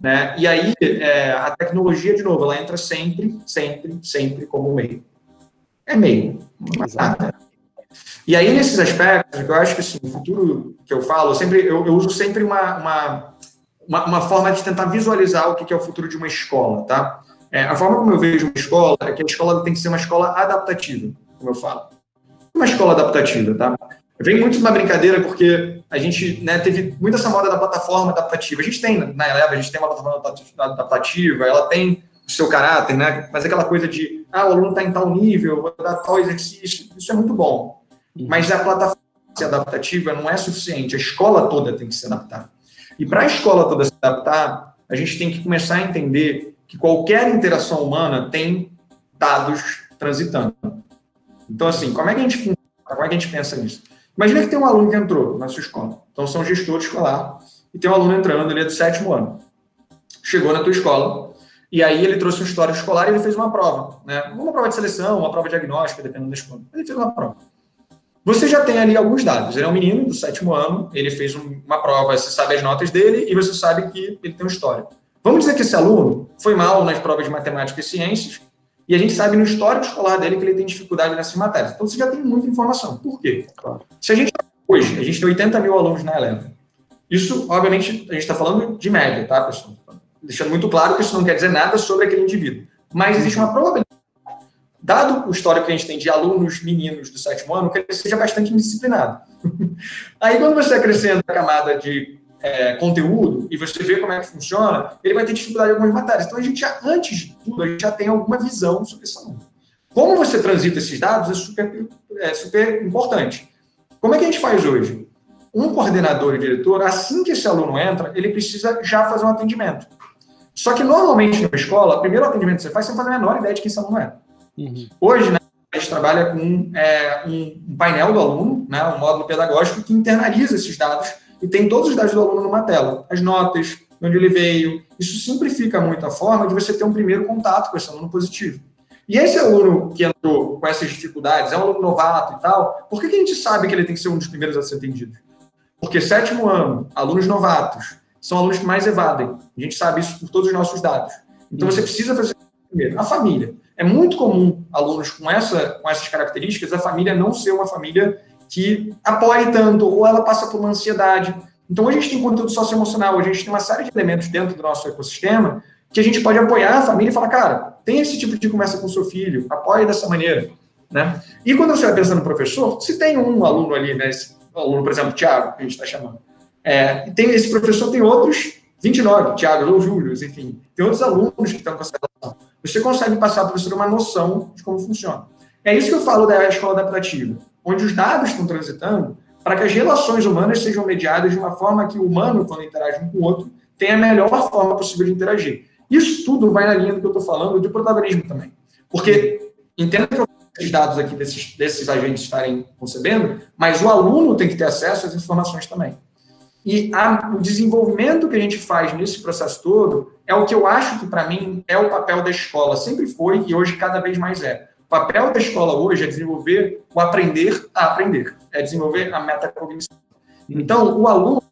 Né? E aí, é, a tecnologia, de novo, ela entra sempre, sempre, sempre como meio. É meio, nada. E aí, nesses aspectos, eu acho que assim, o futuro que eu falo, eu, sempre, eu, eu uso sempre uma, uma, uma, uma, forma de tentar visualizar o que é o futuro de uma escola, tá? É, a forma como eu vejo uma escola é que a escola tem que ser uma escola adaptativa, como eu falo uma escola adaptativa, tá? Vem muito na brincadeira porque a gente né, teve muita essa moda da plataforma adaptativa. A gente tem, na Eleva, a gente tem uma plataforma adaptativa, ela tem o seu caráter, né? Mas aquela coisa de, ah, o aluno está em tal nível, vou dar tal exercício, isso é muito bom. Uhum. Mas a plataforma adaptativa não é suficiente, a escola toda tem que se adaptar. E para a escola toda se adaptar, a gente tem que começar a entender que qualquer interação humana tem dados transitando. Então, assim, como é que a gente? Como é que a gente pensa nisso? Imagina que tem um aluno que entrou na sua escola. Então, são gestores escolar. E tem um aluno entrando, ele é do sétimo ano. Chegou na tua escola, e aí ele trouxe um histórico escolar e ele fez uma prova. Né? Uma prova de seleção, uma prova diagnóstica, dependendo da escola. Ele fez uma prova. Você já tem ali alguns dados. Ele é um menino do sétimo ano, ele fez uma prova, você sabe as notas dele e você sabe que ele tem um histórico. Vamos dizer que esse aluno foi mal nas provas de matemática e ciências, e a gente sabe no histórico escolar dele que ele tem dificuldade nessas matérias. Então você já tem muita informação. Por quê? Se a gente hoje, a gente tem 80 mil alunos na Eleva. Isso, obviamente, a gente está falando de média, tá, pessoal? Deixando muito claro que isso não quer dizer nada sobre aquele indivíduo. Mas existe uma probabilidade, dado o histórico que a gente tem de alunos meninos do sétimo ano, que ele seja bastante indisciplinado. Aí, quando você acrescenta a camada de é, conteúdo e você vê como é que funciona, ele vai ter dificuldade em algumas matérias. Então, a gente já, antes de tudo, a gente já tem alguma visão sobre esse aluno. Como você transita esses dados é super, é super importante. Como é que a gente faz hoje? Um coordenador e diretor, assim que esse aluno entra, ele precisa já fazer um atendimento. Só que, normalmente, na escola, o primeiro atendimento que você faz, você não faz a menor ideia de quem esse aluno é. Uhum. Hoje, né, gente trabalha com é, um painel do aluno, né, um módulo pedagógico que internaliza esses dados e tem todos os dados do aluno numa tela. As notas, de onde ele veio. Isso simplifica muito a forma de você ter um primeiro contato com esse aluno positivo. E esse aluno que entrou com essas dificuldades, é um aluno novato e tal, por que, que a gente sabe que ele tem que ser um dos primeiros a ser atendido? Porque sétimo ano, alunos novatos, são alunos que mais evadem. A gente sabe isso por todos os nossos dados. Então você precisa fazer primeiro. A família. É muito comum alunos com, essa, com essas características, a família não ser uma família que apoie tanto, ou ela passa por uma ansiedade. Então, a gente tem conteúdo socioemocional, a gente tem uma série de elementos dentro do nosso ecossistema que a gente pode apoiar a família e falar, cara, tem esse tipo de conversa com o seu filho, apoie dessa maneira. Né? E quando você vai pensando no professor, se tem um aluno ali, né, esse aluno, por exemplo, Tiago, que a gente está chamando, é, tem, esse professor tem outros 29, Tiago ou Júlio, enfim, tem outros alunos que estão com essa relação. Você consegue passar para o professor uma noção de como funciona. É isso que eu falo da escola adaptativa, onde os dados estão transitando para que as relações humanas sejam mediadas de uma forma que o humano, quando interage um com o outro, tenha a melhor forma possível de interagir. Isso tudo vai na linha do que eu estou falando de protagonismo também. Porque, entenda que eu esses dados aqui desses, desses agentes estarem concebendo, mas o aluno tem que ter acesso às informações também. E a, o desenvolvimento que a gente faz nesse processo todo é o que eu acho que, para mim, é o papel da escola. Sempre foi e hoje cada vez mais é. O papel da escola hoje é desenvolver o aprender a aprender, é desenvolver a metacognição. Então, o aluno,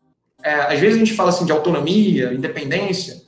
é, às vezes a gente fala assim de autonomia, independência,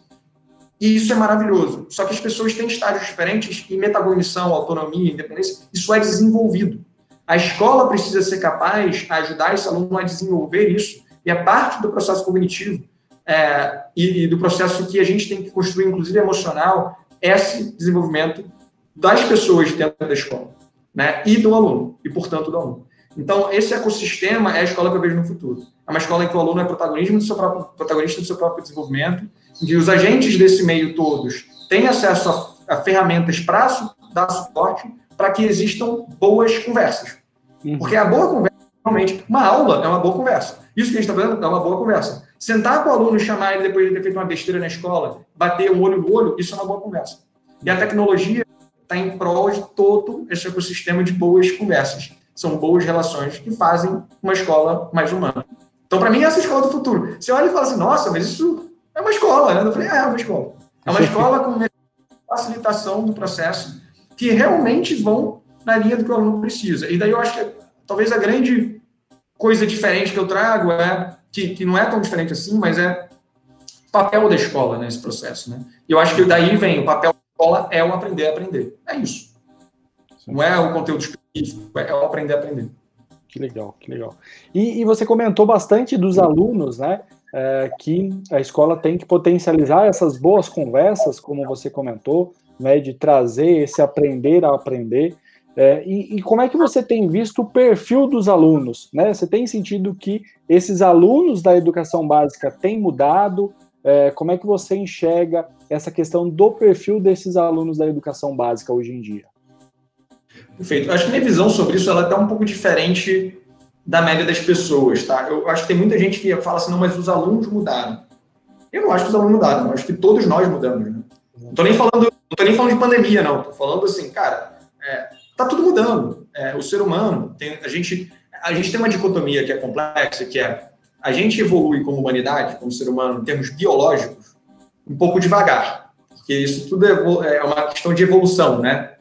e isso é maravilhoso. Só que as pessoas têm estágios diferentes e metacognição, autonomia, independência, isso é desenvolvido. A escola precisa ser capaz de ajudar esse aluno a desenvolver isso, e é parte do processo cognitivo é, e, e, do processo que a gente tem que construir, inclusive emocional, esse desenvolvimento das pessoas dentro da escola, né? E do aluno, e portanto do aluno. Então, esse ecossistema é a escola que eu vejo no futuro. É uma escola em que o aluno é protagonista do seu próprio, protagonista do seu próprio desenvolvimento, em que os agentes desse meio todos têm acesso a, a ferramentas para dar suporte para que existam boas conversas. Uhum. Porque a boa conversa, realmente, uma aula é uma boa conversa. Isso que a gente está fazendo é uma boa conversa. Sentar com o aluno, chamar ele depois de ter feito uma besteira na escola, bater um olho no olho, isso é uma boa conversa. E a tecnologia está em prol de todo esse ecossistema de boas conversas. São boas relações que fazem uma escola mais humana. Então, para mim, essa é a escola do futuro. Você olha e fala assim, nossa, mas isso é uma escola, né? Eu falei, é, é uma escola. É uma escola com facilitação do processo que realmente vão na linha do que o aluno precisa. E daí eu acho que talvez a grande coisa diferente que eu trago é que, que não é tão diferente assim, mas é papel da escola nesse processo, né? E eu acho que daí vem o papel escola é o aprender a aprender. É isso. Não é o conteúdo específico, é o aprender a aprender. Que legal, que legal. E, e você comentou bastante dos alunos, né? É, que a escola tem que potencializar essas boas conversas, como você comentou, né, de trazer esse aprender a aprender. É, e, e, como é que você tem visto o perfil dos alunos? Né? Você tem sentido que esses alunos da educação básica têm mudado? É, como é que você enxerga essa questão do perfil desses alunos da educação básica hoje em dia? Perfeito. Acho que minha visão sobre isso ela está um pouco diferente da média das pessoas, tá? Eu acho que tem muita gente que fala assim, não, mas os alunos mudaram. Eu não acho que os alunos mudaram, eu acho que todos nós mudamos, né? Não estou nem falando, não tô nem falando de pandemia, não. Estou falando assim, cara, é, tá tudo mudando. É, o ser humano, tem, a, gente, a gente tem uma dicotomia que é complexa, que é a gente evolui como humanidade, como ser humano, em termos biológicos, um pouco devagar. Porque isso tudo é, é uma questão de evolução, né?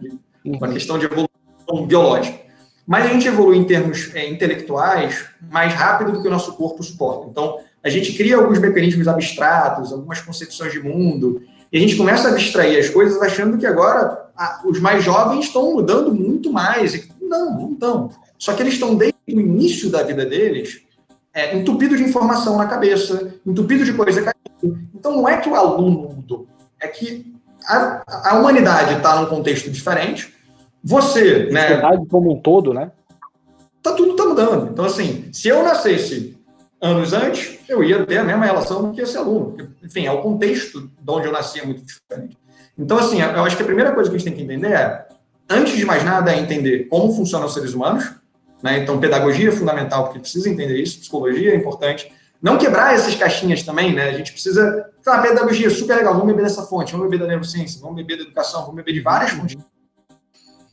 Uma questão de evolução biológica. Mas a gente evolui em termos é, intelectuais mais rápido do que o nosso corpo suporta. Então, a gente cria alguns mecanismos abstratos, algumas concepções de mundo, e a gente começa a abstrair as coisas achando que agora a, os mais jovens estão mudando muito mais. Não, não estão. Só que eles estão desde o início da vida deles é, entupido de informação na cabeça, entupido de coisa caindo. Então não é que o aluno mudou, é que a, a humanidade está num contexto diferente. Você, a né? como um todo, né? Tá tudo tá mudando. Então assim, se eu nascesse anos antes, eu ia ter a mesma relação que esse aluno. Enfim, é o contexto de onde eu nasci é muito diferente. Então, assim, eu acho que a primeira coisa que a gente tem que entender é, antes de mais nada, é entender como funcionam os seres humanos. Né? Então, pedagogia é fundamental, porque precisa entender isso, psicologia é importante. Não quebrar essas caixinhas também, né? A gente precisa. Ah, pedagogia, super legal, vamos beber dessa fonte, vamos beber da neurociência, vamos beber da educação, vamos beber de várias fontes.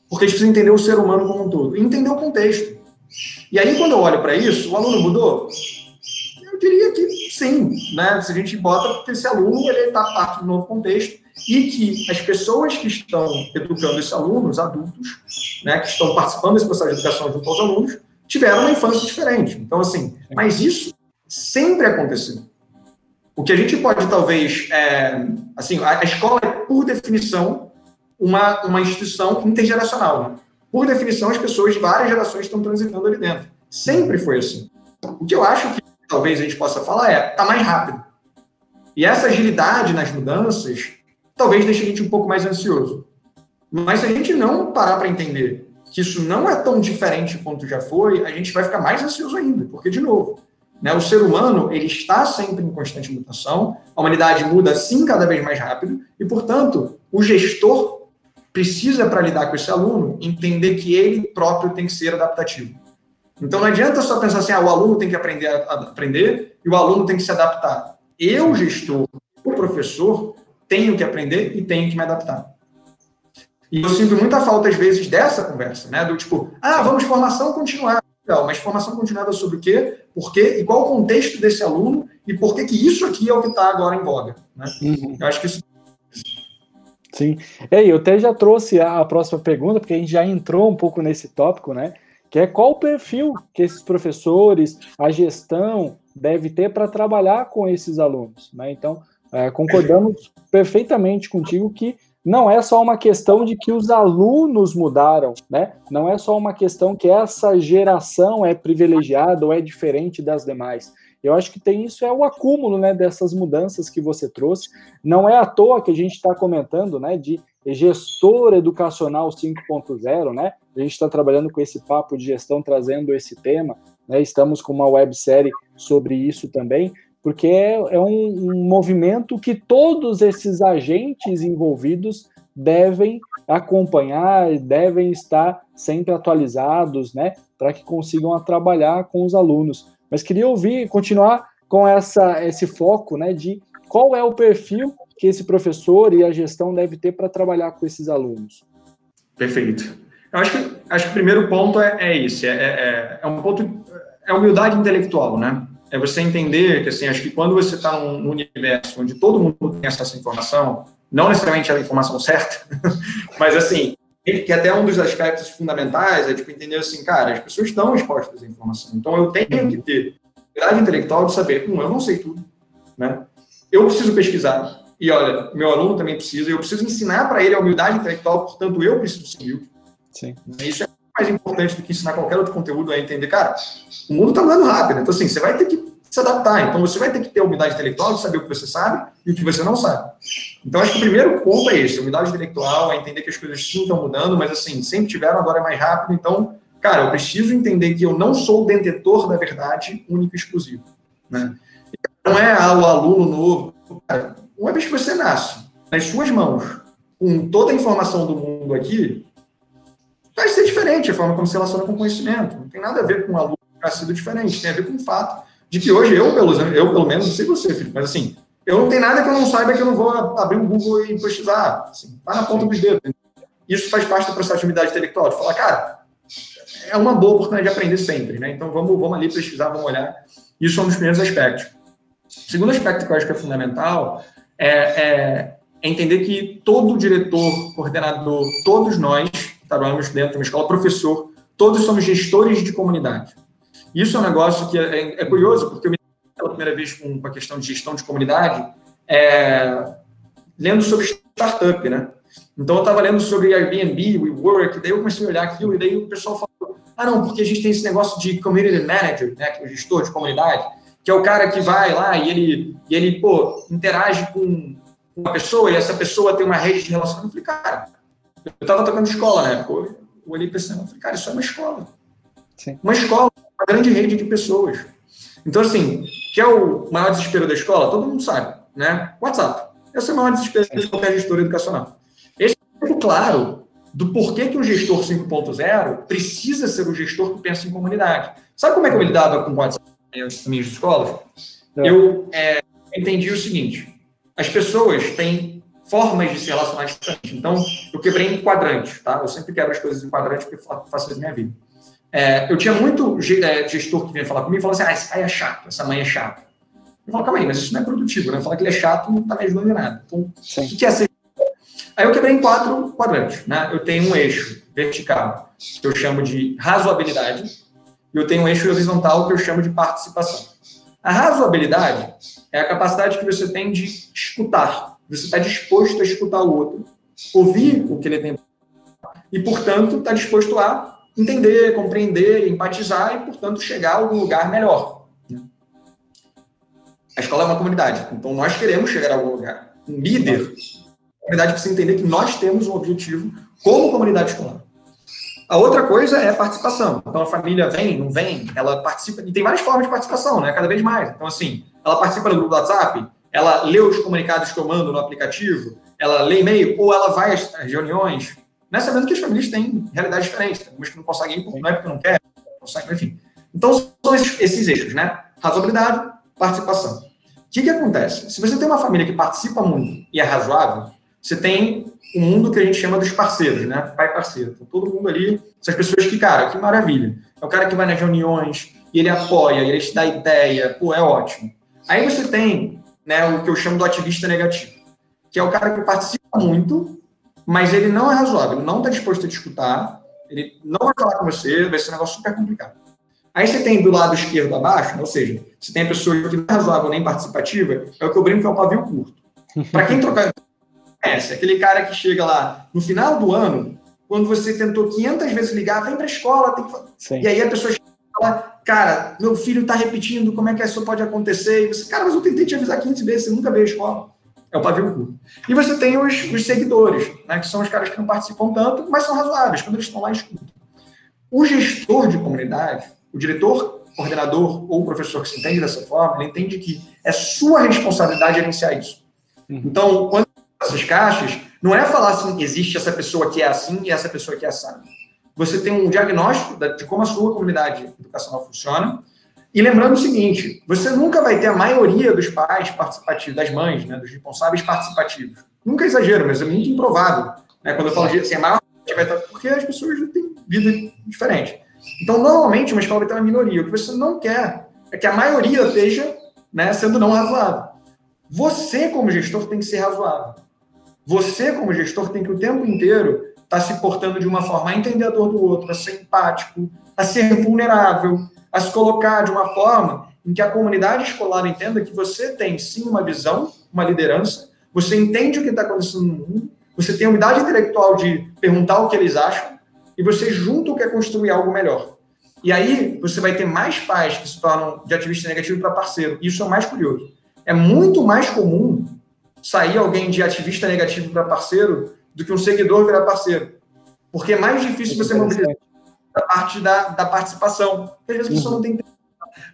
porque a gente precisa entender o ser humano como um todo, entender o contexto. E aí, quando eu olho para isso, o aluno mudou? Diria que sim, né? Se a gente bota, esse aluno ele está parte do novo contexto e que as pessoas que estão educando esses alunos, adultos, né, que estão participando desse processo de educação junto aos alunos, tiveram uma infância diferente. Então, assim, mas isso sempre aconteceu. O que a gente pode, talvez, é, assim, a, escola é, por definição, uma, uma instituição intergeracional. Né? Por definição, as pessoas de várias gerações estão transitando ali dentro. Sempre foi assim. O que eu acho que talvez a gente possa falar é, tá mais rápido. E essa agilidade nas mudanças talvez deixe a gente um pouco mais ansioso. Mas se a gente não parar para entender que isso não é tão diferente quanto já foi, a gente vai ficar mais ansioso ainda, porque, de novo, né, o ser humano ele está sempre em constante mutação, a humanidade muda sim cada vez mais rápido, e, portanto, o gestor precisa, para lidar com esse aluno, entender que ele próprio tem que ser adaptativo. Então, não adianta só pensar assim, ah, o aluno tem que aprender a, aprender e o aluno tem que se adaptar. Eu, gestor, o professor, tenho que aprender e tenho que me adaptar. E eu sinto muita falta, às vezes, dessa conversa, né? Do tipo, ah, vamos formação continuada. Legal, mas formação continuada sobre o quê? Por quê? E qual o contexto desse aluno? E por que, que isso aqui é o que está agora em voga? Né? Uhum. Eu acho que isso. Sim. É, eu até já trouxe a próxima pergunta, porque a gente já entrou um pouco nesse tópico, né? Que é qual o perfil que esses professores, a gestão, deve ter para trabalhar com esses alunos, né? Então, é, concordamos perfeitamente contigo que não é só uma questão de que os alunos mudaram, né? Não é só uma questão que essa geração é privilegiada ou é diferente das demais. Eu acho que tem isso é o acúmulo, né, dessas mudanças que você trouxe. Não é à toa que a gente está comentando, né, de gestor educacional 5.0, né? A gente está trabalhando com esse papo de gestão, trazendo esse tema. Né? Estamos com uma websérie sobre isso também, porque é, é um, um movimento que todos esses agentes envolvidos devem acompanhar, devem estar sempre atualizados, né, para que consigam trabalhar com os alunos. Mas queria ouvir, continuar com essa, esse foco, né, de qual é o perfil que esse professor e a gestão deve ter para trabalhar com esses alunos. Perfeito. Eu acho que, acho que o primeiro ponto é, é esse, é, é, é um ponto, é humildade intelectual, né? é você entender que, assim, acho que quando você está num, universo onde todo mundo tem acesso à informação, não necessariamente a informação certa, mas, assim, que até um dos aspectos fundamentais é, tipo, entender, assim, cara, as pessoas estão expostas à informação, então eu tenho que ter habilidade intelectual de saber, um, eu não sei tudo, né? Eu preciso pesquisar, e olha, meu aluno também precisa, eu preciso ensinar para ele a humildade intelectual, portanto, eu preciso ser humilde. Sim. Isso é mais importante do que ensinar qualquer outro conteúdo é entender, cara, o mundo está andando rápido, então assim, você vai ter que se adaptar, então você vai ter que ter a humildade intelectual saber o que você sabe e o que você não sabe. Então acho que o primeiro ponto é esse, a humildade intelectual, é entender que as coisas sim estão mudando, mas assim, sempre tiveram, agora é mais rápido, então, cara, eu preciso entender que eu não sou o detentor da verdade único e exclusivo, né? Não é ah, o aluno novo, cara, uma vez que você nasce nas suas mãos, com toda a informação do mundo aqui, vai ser diferente a forma como se relaciona com o conhecimento. Não tem nada a ver com o aluno ter sido diferente, tem a ver com o fato de que hoje eu, pelo, eu, pelo menos, não sei você, Felipe, mas assim, eu não tenho nada que eu não saiba que eu não vou abrir um Google e pesquisar. Assim, tá na ponta dos dedos. Isso faz parte do processo de umidade intelectual, de falar, cara, é uma boa oportunidade de aprender sempre, né? Então vamos, vamos ali pesquisar, vamos olhar. Isso é um dos primeiros aspectos. O segundo aspecto que eu acho que é fundamental é, é, é entender que todo diretor, coordenador, todos nós trabalhamos dentro de uma escola, professor, todos somos gestores de comunidade. Isso é um negócio que é, é curioso, porque eu me pela primeira vez com, a questão de gestão de comunidade, é, lendo sobre startup, né? Então eu estava lendo sobre Airbnb, WeWork, daí eu comecei a olhar aquilo e daí o pessoal falou, ah não, porque a gente tem esse negócio de community manager, né, que é o gestor de comunidade, que é o cara que vai lá e ele, e ele pô, interage com uma pessoa e essa pessoa tem uma rede de relacionamento. Eu falei, cara, eu estava tocando escola, né? Pô, eu olhei pensando, eu falei, cara, isso é uma escola. Sim. Uma escola uma grande rede de pessoas. Então, assim, que é o maior desespero da escola? Todo mundo sabe, né? WhatsApp. Esse é o maior desespero de qualquer gestor educacional. Esse é muito claro do porquê que o gestor 5.0 precisa ser o gestor que pensa em comunidade. Sabe como é que eu lidava com o WhatsApp nas minhas escolas? É. Eu é, entendi o seguinte: as pessoas têm formas de se relacionar distante. Então, eu quebrei em quadrantes, tá? Eu sempre quebro as coisas em quadrantes porque facilita a minha vida. É, eu tinha muito é, gestor que vinha falar comigo e falava assim: ah, esse pai é chato, essa mãe é chata. Eu falo, calma aí, mas isso não é produtivo, né? Falar que ele é chato não está me ajudando em nada. Então, o que é ser Aí eu quebrei em quatro quadrantes, né? Eu tenho um eixo vertical, que eu chamo de razoabilidade, e eu tenho um eixo horizontal, que eu chamo de participação. A razoabilidade é a capacidade que você tem de escutar. Você está disposto a escutar o outro, ouvir o que ele tem e, portanto, está disposto a entender, compreender, empatizar e, portanto, chegar a algum lugar melhor. A escola é uma comunidade, então nós queremos chegar a algum lugar. Um líder, a comunidade precisa entender que nós temos um objetivo como comunidade escolar. A outra coisa é participação. Então a família vem, não vem, ela participa, e tem várias formas de participação, né? Cada vez mais. Então, assim, ela participa no grupo do WhatsApp, ela lê os comunicados que eu mando no aplicativo, ela lê e-mail, ou ela vai às reuniões, né? Sabendo que as famílias têm realidades diferentes. Algumas que não conseguem ir, não é porque não quer, não conseguem, enfim. Então, são esses, esses eixos, né? Razoabilidade, participação. O que, que acontece? Se você tem uma família que participa muito e é razoável, você tem um mundo que a gente chama dos parceiros, né? Pai parceiro. Então, todo mundo ali, essas pessoas que, cara, que maravilha. É o cara que vai nas reuniões e ele apoia, ele te dá ideia, pô, é ótimo. Aí você tem né, o que eu chamo do ativista negativo, que é o cara que participa muito, mas ele não é razoável, ele não está disposto a discutir, ele não vai falar com você, vai ser um negócio super complicado. Aí você tem do lado esquerdo abaixo, ou seja, você tem a pessoa que não é razoável nem participativa, é o que eu brinco que é o pavio curto. Para quem trocar conhece, aquele cara que chega lá no final do ano, quando você tentou 500 vezes ligar, vem para a escola, tem que... e aí a pessoa fala, cara, meu filho está repetindo, como é que isso pode acontecer? E você, cara, mas eu tentei te avisar 500 vezes, você nunca veio à escola. É o pavio curto. E você tem os, os seguidores, né, que são os caras que não participam tanto, mas são razoáveis, quando eles estão lá, escutam. O gestor de comunidade, o diretor, coordenador ou professor que se entende dessa forma, ele entende que é sua responsabilidade gerenciar isso. Uhum. Então, quando essas caixas, não é falar assim, existe essa pessoa que é assim e essa pessoa que é assim. Você tem um diagnóstico de como a sua comunidade educacional funciona. E lembrando o seguinte, você nunca vai ter a maioria dos pais participativos, das mães, né, dos responsáveis participativos. Nunca é exagero, mas é muito improvável. Né? Quando eu falo de assim, a maior vai estar, porque as pessoas têm vida diferente. Então, normalmente, uma escola vai ter uma minoria. O que você não quer é que a maioria esteja né, sendo não razoável. Você, como gestor, tem que ser razoável. Você, como gestor, tem que o tempo inteiro estar tá se portando de uma forma a entender a dor do outro, a ser empático, a ser vulnerável, a se colocar de uma forma em que a comunidade escolar entenda que você tem sim uma visão, uma liderança, você entende o que está acontecendo no mundo, você tem a unidade intelectual de perguntar o que eles acham e você junto quer construir algo melhor. E aí você vai ter mais pais que se tornam de ativista negativo para parceiro. Isso é o mais curioso. É muito mais comum sair alguém de ativista negativo para parceiro do que um seguidor virar parceiro. Porque é mais difícil você mobilizar a parte da, da participação. Porque às vezes a pessoa não tem.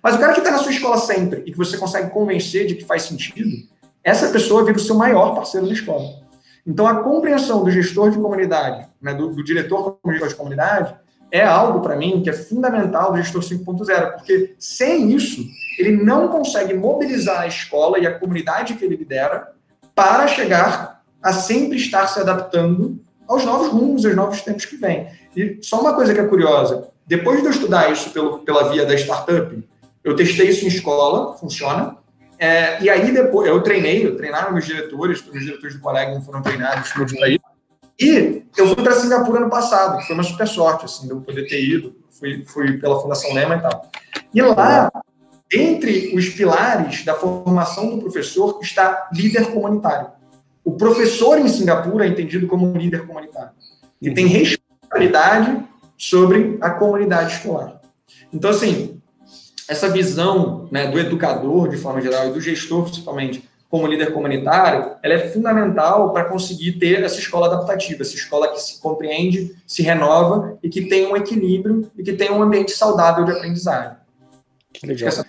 Mas o cara que está na sua escola sempre e que você consegue convencer de que faz sentido, essa pessoa vira o seu maior parceiro na escola. Então, a compreensão do gestor de comunidade, né, do, do diretor como gestor de comunidade, é algo, para mim, que é fundamental do gestor 5.0, porque sem isso, ele não consegue mobilizar a escola e a comunidade que ele lidera para chegar a sempre estar se adaptando aos novos rumos, aos novos tempos que vêm. E só uma coisa que é curiosa: depois de eu estudar isso pelo, pela via da startup, eu testei isso em escola, funciona. É, e aí depois eu treinei, eu treinaram meus diretores, os diretores do colega foram treinados para isso. E eu fui para Singapura ano passado, que foi uma super sorte, assim, de eu poder ter ido. Fui, fui pela Fundação Lema e tal. E lá entre os pilares da formação do professor está líder comunitário. O professor em Singapura é entendido como líder comunitário. E tem responsabilidade sobre a comunidade escolar. Então, assim, essa visão né, do educador, de forma geral, e do gestor, principalmente, como líder comunitário, ela é fundamental para conseguir ter essa escola adaptativa, essa escola que se compreende, se renova e que tem um equilíbrio e que tem um ambiente saudável de aprendizagem. Legal.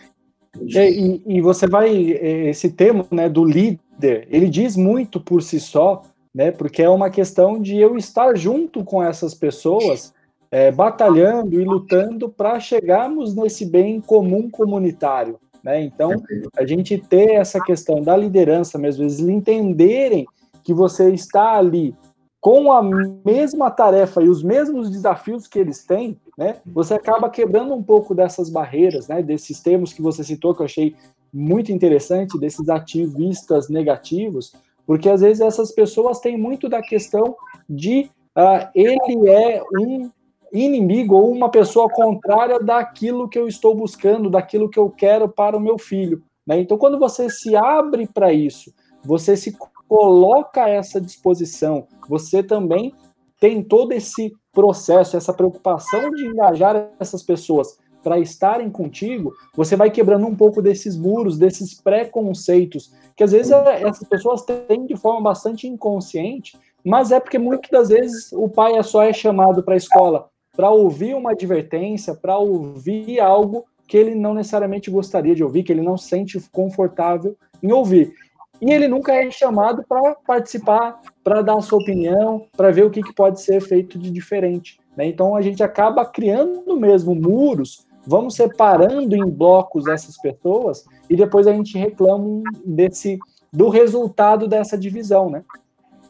É, e, e, você vai, é, esse termo né, do líder, ele diz muito por si só, né, porque é uma questão de eu estar junto com essas pessoas, é, batalhando e lutando para chegarmos nesse bem comum comunitário. Né? Então, a gente ter essa questão da liderança mesmo, eles entenderem que você está ali com a mesma tarefa e os mesmos desafios que eles têm, né, você acaba quebrando um pouco dessas barreiras, né, desses termos que você citou que eu achei muito interessante, desses ativistas negativos, porque às vezes essas pessoas têm muito da questão de uh, ele é um inimigo ou uma pessoa contrária daquilo que eu estou buscando, daquilo que eu quero para o meu filho. Né? Então, quando você se abre para isso, você se coloca essa disposição, você também tem todo esse processo, essa preocupação de engajar essas pessoas para estarem contigo, você vai quebrando um pouco desses muros, desses preconceitos, que às vezes é, essas pessoas têm de forma bastante inconsciente, mas é porque muitas das vezes o pai é só é chamado para a escola para ouvir uma advertência, para ouvir algo que ele não necessariamente gostaria de ouvir, que ele não sente confortável em ouvir. E ele nunca é chamado para participar, para dar a sua opinião, para ver o que, que, pode ser feito de diferente. Né? Então a gente acaba criando mesmo muros, vamos separando em blocos essas pessoas e depois a gente reclama desse do resultado dessa divisão, né?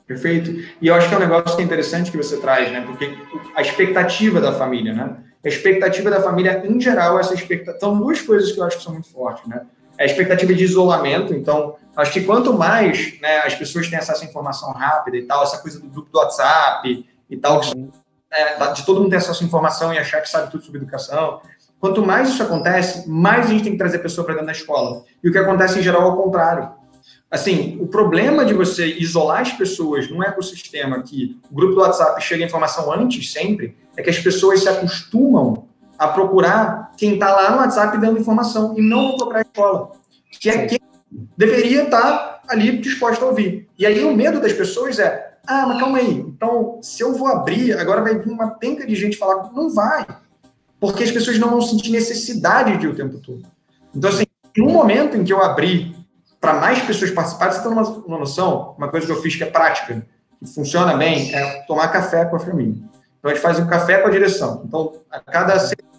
Perfeito. E eu acho que é um negócio que é interessante que você traz, né? Porque a expectativa da família, né? A expectativa da família, em geral, essa expectativa. São duas coisas que eu acho que são muito fortes, né? É a expectativa de isolamento, então, acho que quanto mais né, as pessoas têm acesso à informação rápida e tal, essa coisa do grupo do WhatsApp e tal, é, de todo mundo ter acesso à informação e achar que sabe tudo sobre educação, quanto mais isso acontece, mais a gente tem que trazer pessoa para dentro da escola. E o que acontece em geral é o contrário assim, o problema de você isolar as pessoas num ecossistema que o grupo do WhatsApp chega a informação antes, sempre, é que as pessoas se acostumam a procurar quem está lá no WhatsApp dando informação e não procurar a escola, que é quem deveria estar tá ali disposto a ouvir. E aí o medo das pessoas é, ah, mas calma aí, então se eu vou abrir, agora vai vir uma penca de gente falar, não vai, porque as pessoas não vão sentir necessidade de o tempo todo. Então, assim, no momento em que eu abrir para mais pessoas participarem, você tem uma, uma noção, uma coisa que eu fiz que é prática, que funciona bem, é tomar café com a família. Então, a gente faz um café com a direção. Então, a cada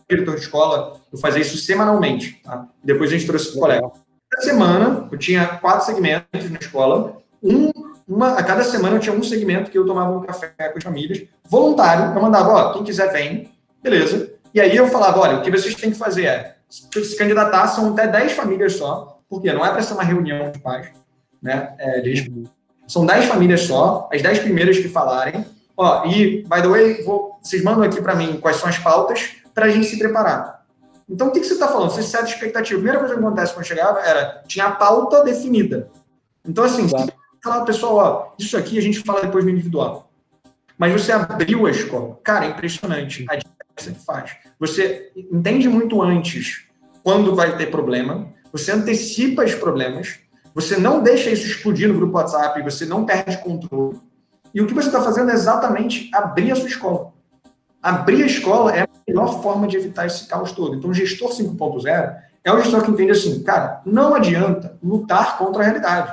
diretor de escola, eu fazia isso semanalmente. Tá? Depois a gente trouxe o colega. Cada semana, eu tinha quatro segmentos na escola. Um, uma, a cada semana eu tinha um segmento que eu tomava um café com as famílias, voluntário. Eu mandava, ó, quem quiser vem, beleza. E aí eu falava, olha, o que vocês têm que fazer é se candidatar, são até 10 famílias só porque não é para ser uma reunião de pais, né? É, são 10 famílias só, as 10 primeiras que falarem. Ó, e, by the way, vou, vocês mandam aqui para mim quais são as pautas para a gente se preparar. Então, o que, que você está falando? Você sete expectativa. A primeira coisa que acontece quando chegava era, tinha a pauta definida. Então, assim, claro. falar, pessoal, ó, isso aqui a gente fala depois no individual. Mas você abriu a escola. Cara, é impressionante a que faz. Você entende muito antes quando vai ter problema, você antecipa os problemas, você não deixa isso explodir no grupo WhatsApp, você não perde controle. E o que você está fazendo é exatamente abrir a sua escola. Abrir a escola é a melhor forma de evitar esse caos todo. Então, o gestor 5.0 é o gestor que entende assim, cara, não adianta lutar contra a realidade.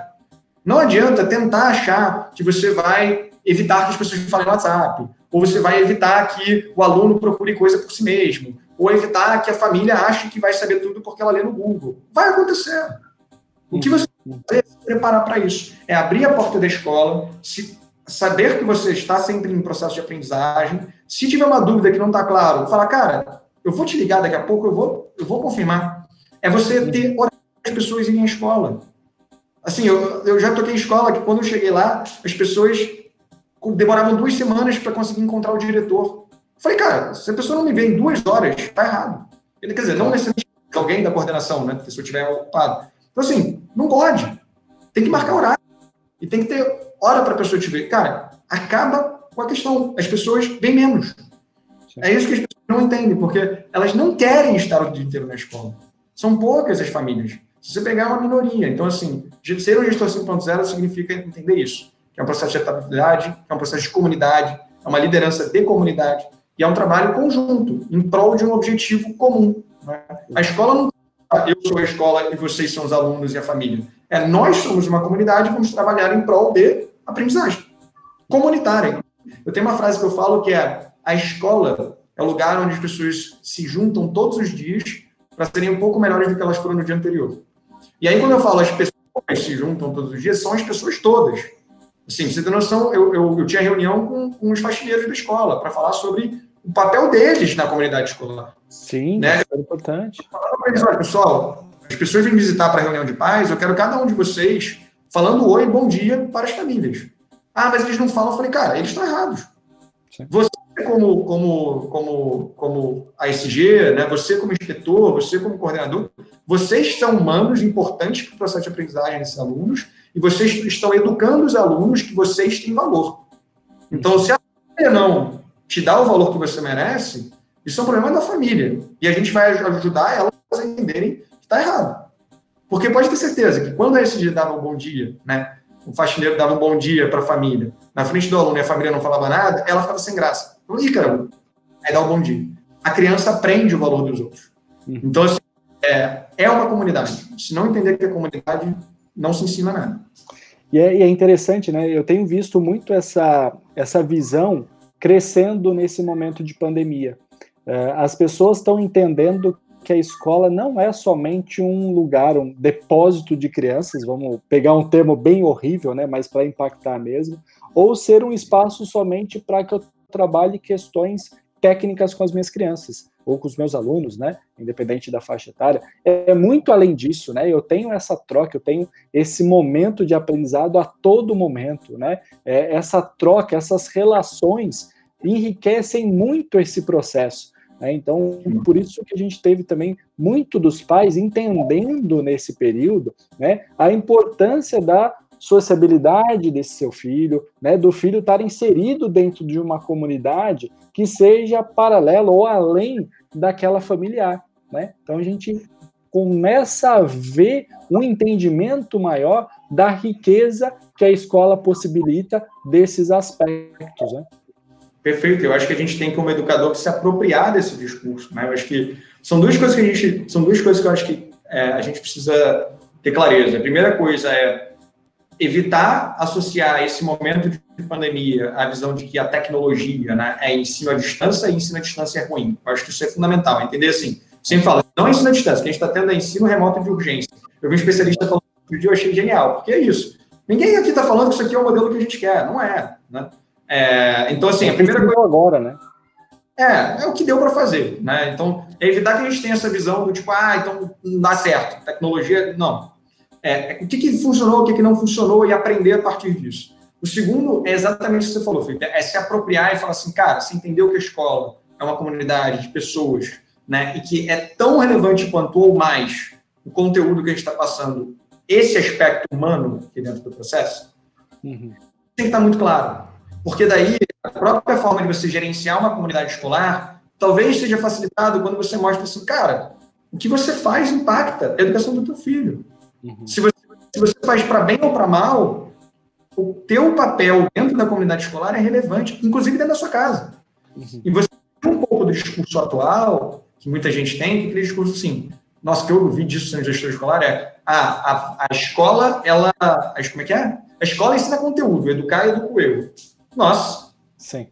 Não adianta tentar achar que você vai evitar que as pessoas falem no WhatsApp, ou você vai evitar que o aluno procure coisa por si mesmo, ou evitar que a família ache que vai saber tudo porque ela lê no Google. Vai acontecer. O que você tem é se preparar para isso. É abrir a porta da escola, se, saber que você está sempre em processo de aprendizagem. Se tiver uma dúvida que não está claro, falar, cara, eu vou te ligar daqui a pouco, eu vou, eu vou confirmar. É você ter hora as pessoas irem à escola. Assim, eu, eu já toquei em escola que quando eu cheguei lá, as pessoas demoravam duas semanas para conseguir encontrar o diretor. Falei, cara, se a pessoa não me vê em duas horas, tá errado. Ele, quer dizer, não necessariamente alguém da coordenação, né? Se eu estiver ocupado. Então, assim, não pode. Tem que marcar horário. E tem que ter hora para a pessoa te ver. Cara, acaba com a questão. As pessoas vêm menos. É isso que as pessoas não entendem, porque elas não querem estar o dia inteiro na escola. São poucas as famílias. Se você pegar uma minoria. Então, assim, ser um gestor 5.0 significa entender isso. Que é um processo de etapa,bilidade que é um processo de comunidade, é uma liderança de comunidade. E é um trabalho conjunto, em prol de um objetivo comum. Né? A escola não eu sou a escola e vocês são os alunos e a família. É nós somos uma comunidade e vamos trabalhar em prol de aprendizagem comunitária. Eu tenho uma frase que eu falo que é a escola é o lugar onde as pessoas se juntam todos os dias para serem um pouco melhores do que elas foram no dia anterior. E aí quando eu falo as pessoas se juntam todos os dias, são as pessoas todas. Assim, você tem noção, eu, eu, eu tinha reunião com, com os faxineiros da escola para falar sobre o papel deles na comunidade escolar. Sim, né? é importante. Eles, olha, pessoal, as pessoas vêm visitar para a reunião de pais, eu quero cada um de vocês falando oi, bom dia para as famílias. Ah, mas eles não falam. Eu falei, cara, eles estão errados. Sim. Você, como, como, como, como ASG, né, você como inspetor, você como coordenador, vocês são humanos importantes para o processo de aprendizagem desses alunos e vocês estão educando os alunos que vocês têm valor. Então, se a família não te dá o valor que você merece, isso é um problema da família. E a gente vai ajudar elas a entenderem que está errado. Porque pode ter certeza que quando a SG dava um bom dia, né, o faxineiro dava um bom dia para a família, na frente do aluno e a família não falava nada, ela ficava sem graça. Então, Ih, caramba, aí dá um bom dia. A criança aprende o valor dos outros. Uhum. Então, assim, é, é uma comunidade. Se não entender que é comunidade, não se ensina nada. E é, e é, interessante, né? Eu tenho visto muito essa, essa visão crescendo nesse momento de pandemia. É, as pessoas estão entendendo que a escola não é somente um lugar, um depósito de crianças, vamos pegar um termo bem horrível, né, mas para impactar mesmo, ou ser um espaço somente para que eu trabalhe questões técnicas com as minhas crianças ou com os meus alunos, né, independente da faixa etária, é muito além disso, né, eu tenho essa troca, eu tenho esse momento de aprendizado a todo momento, né, é, essa troca, essas relações enriquecem muito esse processo, né? Então, por isso que a gente teve também muito dos pais entendendo nesse período né, a importância da sociabilidade desse seu filho, né, do filho estar inserido dentro de uma comunidade que seja paralela ou além daquela familiar. Né? Então, a gente começa a ver um entendimento maior da riqueza que a escola possibilita desses aspectos. Né? Perfeito. Eu acho que a gente tem como educador que se apropriar desse discurso. Né? Eu acho que são duas coisas que a gente, são duas coisas que eu acho que é, a gente precisa ter clareza. A primeira coisa é evitar associar esse momento de pandemia à visão de que a tecnologia né, é ensino à distância e ensino à distância é ruim. Eu acho que isso é fundamental. Entender assim, sempre fala, não é ensino à distância, que a gente está tendo é ensino remoto de urgência. Eu vi um especialista falando outro dia, eu achei genial, porque é isso. Ninguém aqui está falando que isso aqui é o modelo que a gente quer, não é. Né? É, então, assim, a primeira coisa. agora, né? É, é o que deu para fazer, né? Então, é evitar que a gente tenha essa visão do tipo, ah, então não dá certo, tecnologia, não. É, é, o que, que funcionou, o que, que não funcionou e aprender a partir disso. O segundo é exatamente o que você falou, Felipe, é se apropriar e falar assim, cara, você entendeu que a escola é uma comunidade de pessoas, né, e que é tão relevante quanto ou mais o conteúdo que a gente está passando, esse aspecto humano aqui dentro do processo, uhum. tem que estar muito claro. Porque daí, a própria forma de você gerenciar uma comunidade escolar talvez seja facilitado quando você mostra assim, cara, o que você faz impacta a educação do teu filho. Uhum. Se, você, se você faz para bem ou para mal, o teu papel dentro da comunidade escolar é relevante, inclusive dentro da sua casa. Uhum. E você tem um pouco do discurso atual, que muita gente tem, que aquele discurso assim, nossa, que eu ouvi disso sendo gestor escolar é, ah, a, a escola, ela, como é que é? A escola ensina conteúdo, educar e educo eu. Nossa. Sim.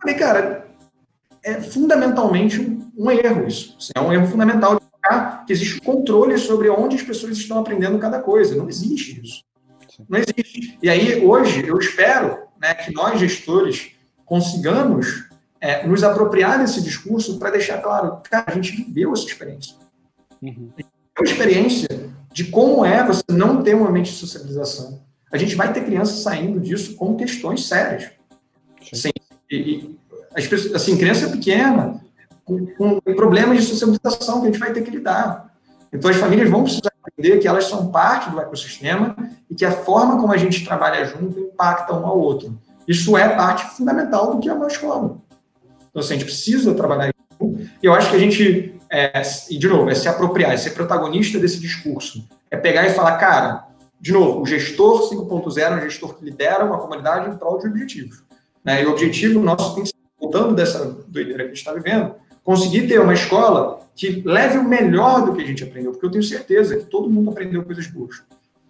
Falei, cara, é fundamentalmente um, um erro isso. É um erro fundamental que existe controle sobre onde as pessoas estão aprendendo cada coisa. Não existe isso. Não existe. E aí, hoje, eu espero né, que nós, gestores, consigamos é, nos apropriar desse discurso para deixar claro, cara, a gente viveu essa experiência. Uhum. A experiência de como é você não ter um ambiente de socialização. A gente vai ter crianças saindo disso com questões sérias. Assim, e, e, as pessoas, assim, criança pequena, com, com, problemas de socialização que a gente vai ter que lidar. Então, as famílias vão precisar entender que elas são parte do ecossistema e que a forma como a gente trabalha junto impacta um ao outro. Isso é parte fundamental do que é uma escola. Então, assim, a gente precisa trabalhar isso. E eu acho que a gente, é, e de novo, é se apropriar, é ser protagonista desse discurso. É pegar e falar, cara, de novo, o gestor 5.0 é um gestor que lidera uma comunidade em prol de objetivos. Né? E o objetivo nosso tem que ser, voltando dessa doideira que a gente está vivendo, conseguir ter uma escola que leve o melhor do que a gente aprendeu, porque eu tenho certeza que todo mundo aprendeu coisas boas.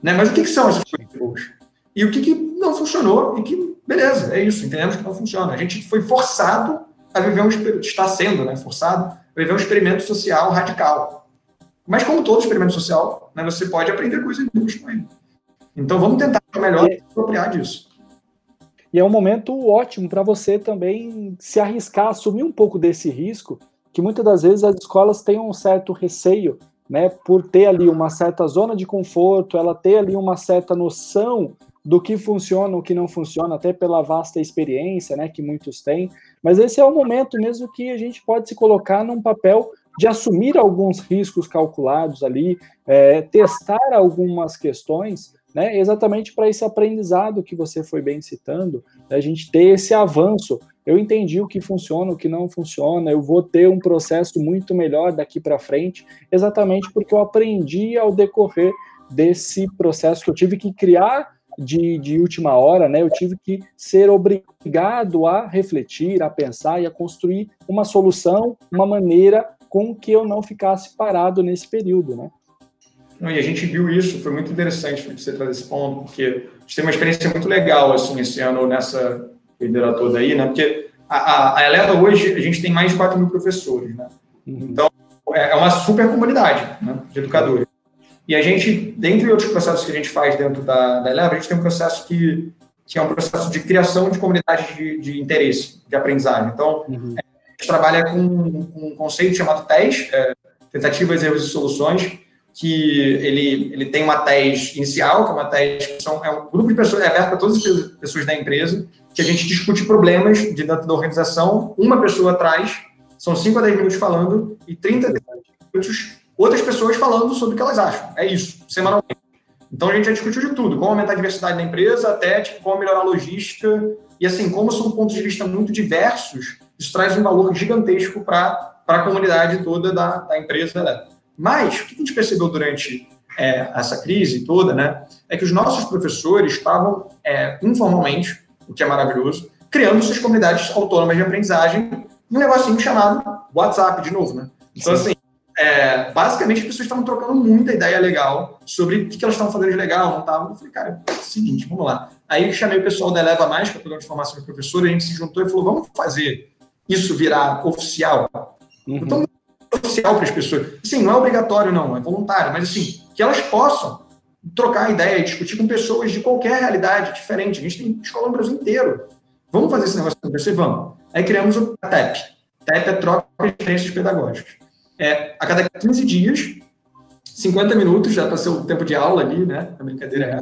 Né? Mas o que, que são essas coisas boas? E o que, que não funcionou e que, beleza, é isso, entendemos que não funciona. A gente foi forçado a viver um está sendo né, forçado a viver um experimento social radical. Mas como todo experimento social, né, você pode aprender coisas boas com ele. Então vamos tentar melhor se apropriar disso. E é um momento ótimo para você também se arriscar, assumir um pouco desse risco, que muitas das vezes as escolas têm um certo receio, né, por ter ali uma certa zona de conforto, ela ter ali uma certa noção do que funciona, o que não funciona, até pela vasta experiência, né, que muitos têm. Mas esse é o momento mesmo que a gente pode se colocar num papel de assumir alguns riscos calculados ali, é, testar algumas questões né, exatamente para esse aprendizado que você foi bem citando, a gente ter esse avanço. Eu entendi o que funciona, o que não funciona, eu vou ter um processo muito melhor daqui para frente, exatamente porque eu aprendi ao decorrer desse processo que eu tive que criar de, de última hora, né? Eu tive que ser obrigado a refletir, a pensar e a construir uma solução, uma maneira com que eu não ficasse parado nesse período, né? E a gente viu isso, foi muito interessante você trazer esse ponto, porque a gente teve uma experiência muito legal assim, esse ano nessa liderança toda aí, né? Porque a, a, a, Eleva hoje, a gente tem mais de 4 mil professores, né? Uhum. Então, é, é uma super comunidade né, de educadores. E a gente, dentre outros processos que a gente faz dentro da, da Eleva, a gente tem um processo que, que é um processo de criação de comunidades de, de interesse, de aprendizagem. Então, uhum. a gente trabalha com, com um conceito chamado TES, é, Tentativas, Erros e Soluções, que ele, ele tem uma TES inicial, que é uma TES que são, é um grupo de pessoas, é aberto para todas as pessoas da empresa, que a gente discute problemas de dentro da organização, uma pessoa atrás, são 5 a 10 minutos falando, e 30 minutos outras pessoas falando sobre o que elas acham. É isso, semanalmente. Então a gente já discutiu de tudo, como aumentar a diversidade da empresa, até tipo, como melhorar a logística, e assim, como são pontos de vista muito diversos, isso traz um valor gigantesco para a comunidade toda da, da empresa. Né? Mas, o que a gente percebeu durante é, essa crise toda, né, é que os nossos professores estavam é, informalmente, o que é maravilhoso, criando suas comunidades autônomas de aprendizagem um negocinho chamado WhatsApp, de novo, né? Então, Sim. assim, é, basicamente as pessoas estavam trocando muita ideia legal sobre o que, elas estavam fazendo de legal, não estavam. Eu falei, cara, é o seguinte, vamos lá. Aí chamei o pessoal da Eleva Mais, que é o programa de formação de professor, a gente se juntou e falou, vamos fazer isso virar oficial? Uhum. Então, social para as pessoas. Sim, não é obrigatório, não, é voluntário, mas assim, que elas possam trocar ideia e discutir com pessoas de qualquer realidade diferente. A gente tem escola no Brasil inteiro. Vamos fazer esse negócio acontecer? Vamos. Aí criamos o TEP. TEP é Troca de Experiências Pedagógicas. É, a cada 15 dias, 50 minutos, já para ser o tempo de aula ali, né? A brincadeira é.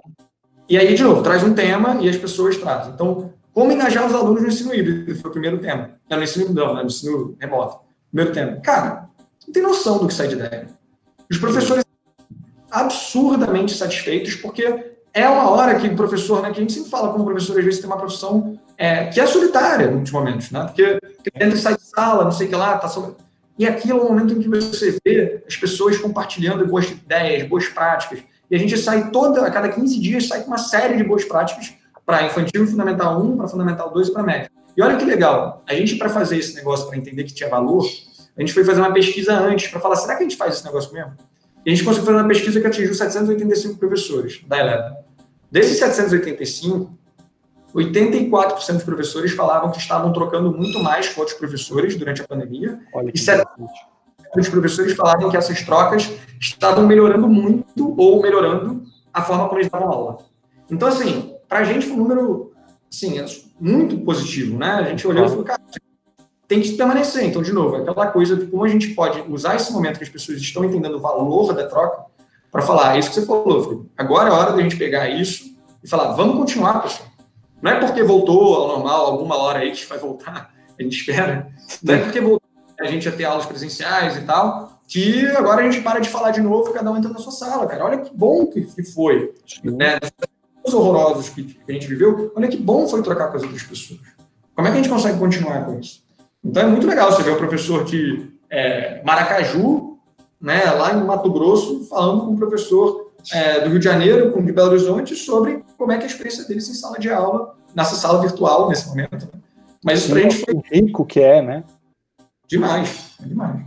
E aí, de novo, traz um tema e as pessoas trazem. Então, como engajar os alunos no ensino híbrido? Foi o primeiro tema. Não, no ensino, não, no ensino remoto. Primeiro tema. Cara, não tem noção do que sai de ideia. Os professores absurdamente satisfeitos, porque é uma hora que o professor, né, que a gente sempre fala como professor, às vezes tem uma profissão é, que é solitária em muitos momentos, né? Porque entra e sai de sala, não sei o que lá, tá sobre... E aquilo é o momento em que você vê as pessoas compartilhando boas ideias, boas práticas. E a gente sai toda, a cada 15 dias, sai com uma série de boas práticas para infantil fundamental 1, para fundamental 2 e para médio. E olha que legal, a gente, para fazer esse negócio, para entender que tinha valor, a gente foi fazer uma pesquisa antes para falar, será que a gente faz esse negócio mesmo? E a gente conseguiu fazer uma pesquisa que atingiu 785 professores da Eleva. Desses 785, 84% dos professores falavam que estavam trocando muito mais com outros professores durante a pandemia. e 7% dos professores falavam que essas trocas estavam melhorando muito ou melhorando a forma como eles davam aula. Então, assim, para a gente foi um número assim, muito positivo, né? A gente olhou e falou, cara, tem que permanecer. Então, de novo, aquela coisa de como a gente pode usar esse momento que as pessoas estão entendendo o valor da troca para falar, é isso que você falou, Felipe. Agora é hora da gente pegar isso e falar, vamos continuar, pessoal. Não é porque voltou ao normal, alguma hora aí que vai voltar, a gente espera. Não é porque voltou a gente a ter aulas presenciais e tal, que agora a gente para de falar de novo e cada um entra na sua sala, cara. Olha que bom que, foi. Né? Os horrorosos que a gente viveu, olha que bom foi trocar com as outras pessoas. Como é que a gente consegue continuar com isso? Então é muito legal você ver o professor de é, Maracaju, né, lá em Mato Grosso, falando com o professor é, do Rio de Janeiro, com de Belo Horizonte, sobre como é que é a experiência deles em sala de aula, nessa sala virtual nesse momento. Né? Mas isso para a gente foi. rico que é, né? Demais, é demais.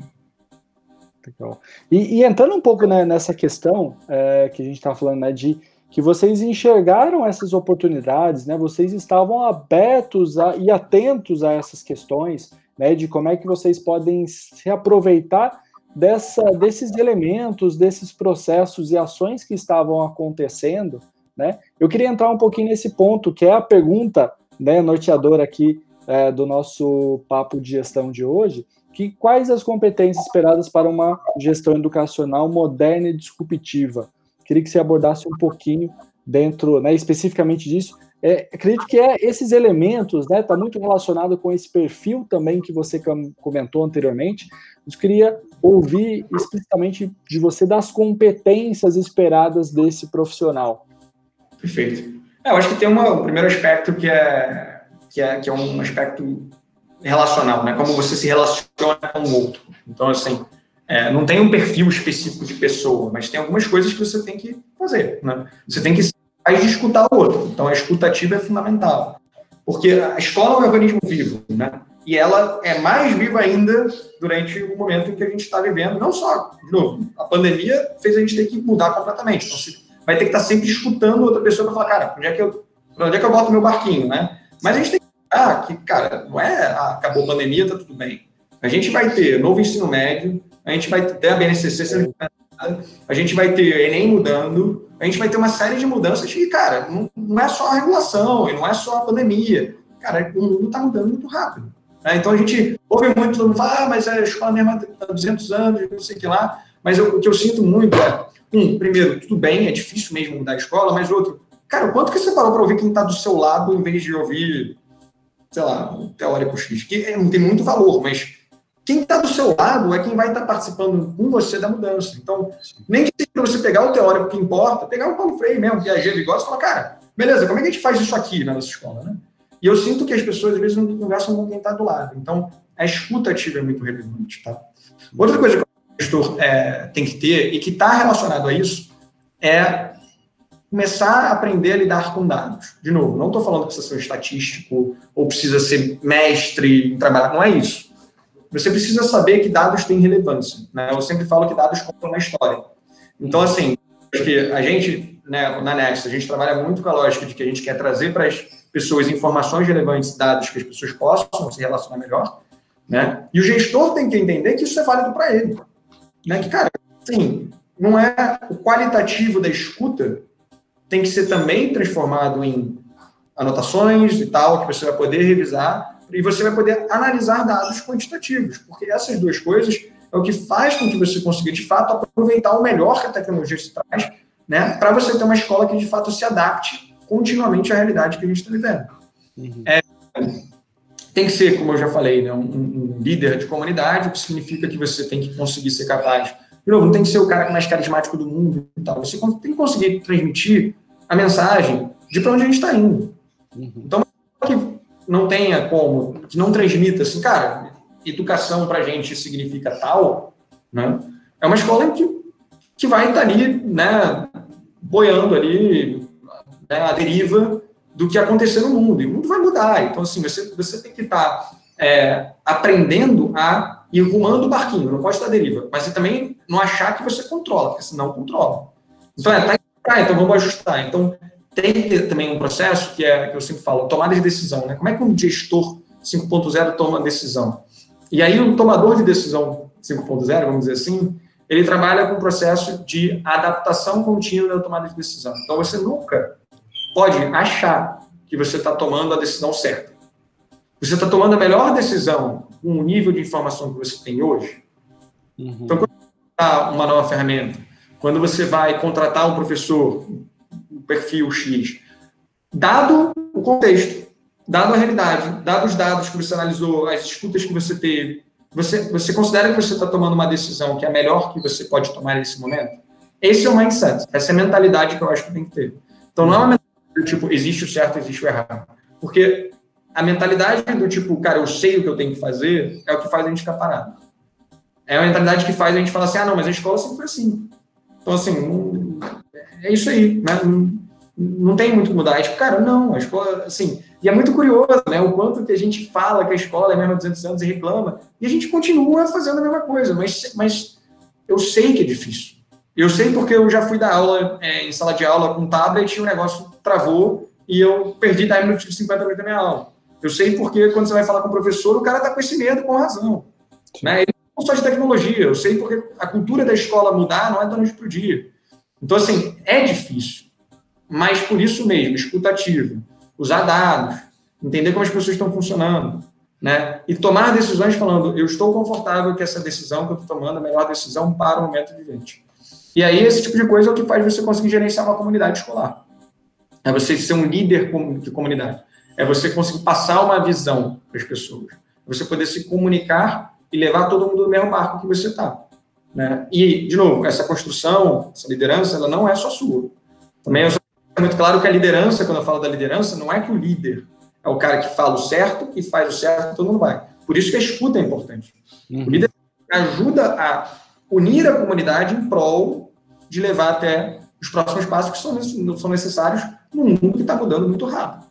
Legal. E, e, entrando um pouco né, nessa questão é, que a gente está falando, né, de que vocês enxergaram essas oportunidades, né, vocês estavam abertos a, e atentos a essas questões, né, de como é que vocês podem se aproveitar dessa, desses elementos, desses processos e ações que estavam acontecendo, né? Eu queria entrar um pouquinho nesse ponto, que é a pergunta né, norteador aqui é, do nosso papo de gestão de hoje, que quais as competências esperadas para uma gestão educacional moderna e disruptiva? Queria que você abordasse um pouquinho dentro, né, especificamente disso. É, acredito que é esses elementos, né, está muito relacionado com esse perfil também que você comentou anteriormente. Eu queria ouvir explicitamente de você das competências esperadas desse profissional. Perfeito. É, eu acho que tem uma, o primeiro aspecto que é, que é, que é um aspecto relacional, né? Como você se relaciona com o outro. Então, assim, é, não tem um perfil específico de pessoa, mas tem algumas coisas que você tem que fazer, né? Você tem que de escutar o outro. Então, a escutativa é fundamental. Porque a escola é um organismo vivo, né? E ela é mais viva ainda durante o momento em que a gente está vivendo. Não só, de novo, a pandemia fez a gente ter que mudar completamente. Então, você vai ter que estar tá sempre escutando outra pessoa para falar, cara, onde é que eu, onde é que eu boto meu barquinho, né? Mas a gente tem que ah, que, cara, não é ah, acabou a pandemia, tá tudo bem. A gente vai ter novo ensino médio, a gente vai ter a BNCC sendo a gente vai ter Enem mudando, a gente vai ter uma série de mudanças que, cara, não, não é só a regulação e não é só a pandemia. Cara, o mundo está mudando muito rápido. Né? Então a gente ouve muito, todo mundo fala, ah, mas a escola mesmo há 200 anos, não sei o que lá. Mas eu, o que eu sinto muito é, um, primeiro, tudo bem, é difícil mesmo mudar a escola, mas outro, cara, o quanto que você parou para ouvir quem está do seu lado em vez de ouvir, sei lá, um teórico X, que é, não tem muito valor, mas quem está do seu lado é quem vai estar tá participando com você da mudança. Então, nem que você pegar o teórico que importa, pegar o Paulo Freire mesmo, que é a Vigos, e falar, cara, beleza, como é que a gente faz isso aqui na nossa escola, né? E eu sinto que as pessoas, às vezes, não conversam com quem está do lado. Então, a escuta ativa é muito relevante, tá? Outra coisa que o gestor é, tem que ter, e que está relacionado a isso, é começar a aprender a lidar com dados. De novo, não estou falando que precisa ser um estatístico ou precisa ser mestre em trabalhar, não é isso você precisa saber que dados têm relevância. Né? Eu sempre falo que dados contam uma história. Então, assim, que a gente, né, na Next, a gente trabalha muito com a lógica de que a gente quer trazer para as pessoas informações relevantes, dados que as pessoas possam se relacionar melhor, né? E o gestor tem que entender que isso é válido para ele, né? Que cara, assim, não é o qualitativo da escuta tem que ser também transformado em anotações e tal que você vai poder revisar e você vai poder analisar dados quantitativos, porque essas duas coisas é o que faz com que você consiga, de fato, aproveitar o melhor que a tecnologia te traz, né, para você ter uma escola que, de fato, se adapte continuamente à realidade que a gente está vivendo. Uhum. É, tem que ser, como eu já falei, né, um, um, líder de comunidade, o que significa que você tem que conseguir ser capaz. De novo, não tem que ser o cara mais carismático do mundo e tal. Você tem que conseguir transmitir a mensagem de para onde a gente está indo. Uhum. Então, não tenha como, que não transmita assim, cara, educação para a gente significa tal, né? É uma escola que, que vai estar tá ali, né, boiando ali, né, a deriva do que acontecer no mundo. E o mundo vai mudar. Então, assim, você, você tem que estar tá, é, aprendendo a ir rumando o barquinho, não pode estar à deriva. Mas você também não achar que você controla, porque senão controla. Então, é, tá, tá então vamos ajustar. Então, tem que ter também um processo que é que eu sempre falo, tomada de decisão, né? Como é que um gestor 5.0 toma decisão? E aí o tomador de decisão 5.0, vamos dizer assim, ele trabalha com o processo de adaptação contínua da tomada de decisão. Então você nunca pode achar que você está tomando a decisão certa. Você está tomando a melhor decisão com o nível de informação que você tem hoje. Uhum. Então, quando você uma nova ferramenta, quando você vai contratar um professor, perfil X. Dado o contexto, dado a realidade, dado os dados que você analisou, as escutas que você teve, você, você considera que você está tomando uma decisão que é a melhor que você pode tomar nesse momento? Esse é o mindset, essa é a mentalidade que eu acho que tem que ter. Então, não é uma mentalidade do tipo, existe o certo, existe o errado. Porque a mentalidade do tipo, cara, eu sei o que eu tenho que fazer, é o que faz a gente ficar parado. É a mentalidade que faz a gente falar assim, ah, não, mas a escola sempre foi assim. Então, assim, é isso aí, né? Não, não tem muito que mudar. tipo, cara, não, a escola, assim, e é muito curioso, né? O quanto que a gente fala que a escola é mesmo há 200 anos e reclama, e a gente continua fazendo a mesma coisa, mas, mas eu sei que é difícil. Eu sei porque eu já fui dar aula é, em sala de aula com tablet e o negócio travou e eu perdi 10 minutos de 50 minutos da minha aula. Eu sei porque quando você vai falar com o professor, o cara tá com esse medo com razão. Né? Ele não só de tecnologia, eu sei porque a cultura da escola mudar não é da noite para o dia. Então, assim, é difícil. Mas por isso mesmo, escutativa, usar dados, entender como as pessoas estão funcionando, né? E tomar decisões falando, eu estou confortável que essa decisão que eu estou tomando é a melhor decisão para o momento vivente. E aí, esse tipo de coisa é o que faz você conseguir gerenciar uma comunidade escolar. É você ser um líder de comunidade. É você conseguir passar uma visão para as pessoas. É você poder se comunicar e levar todo mundo no mesmo barco que você está. Né? E, de novo, essa construção, essa liderança, ela não é só sua. Também é muito claro que a liderança, quando eu falo da liderança, não é que o líder é o cara que fala o certo e faz o certo, todo mundo vai. Por isso que a escuta é importante. Uhum. O líder ajuda a unir a comunidade em prol de levar até os próximos passos que são, são necessários num mundo que está mudando muito rápido.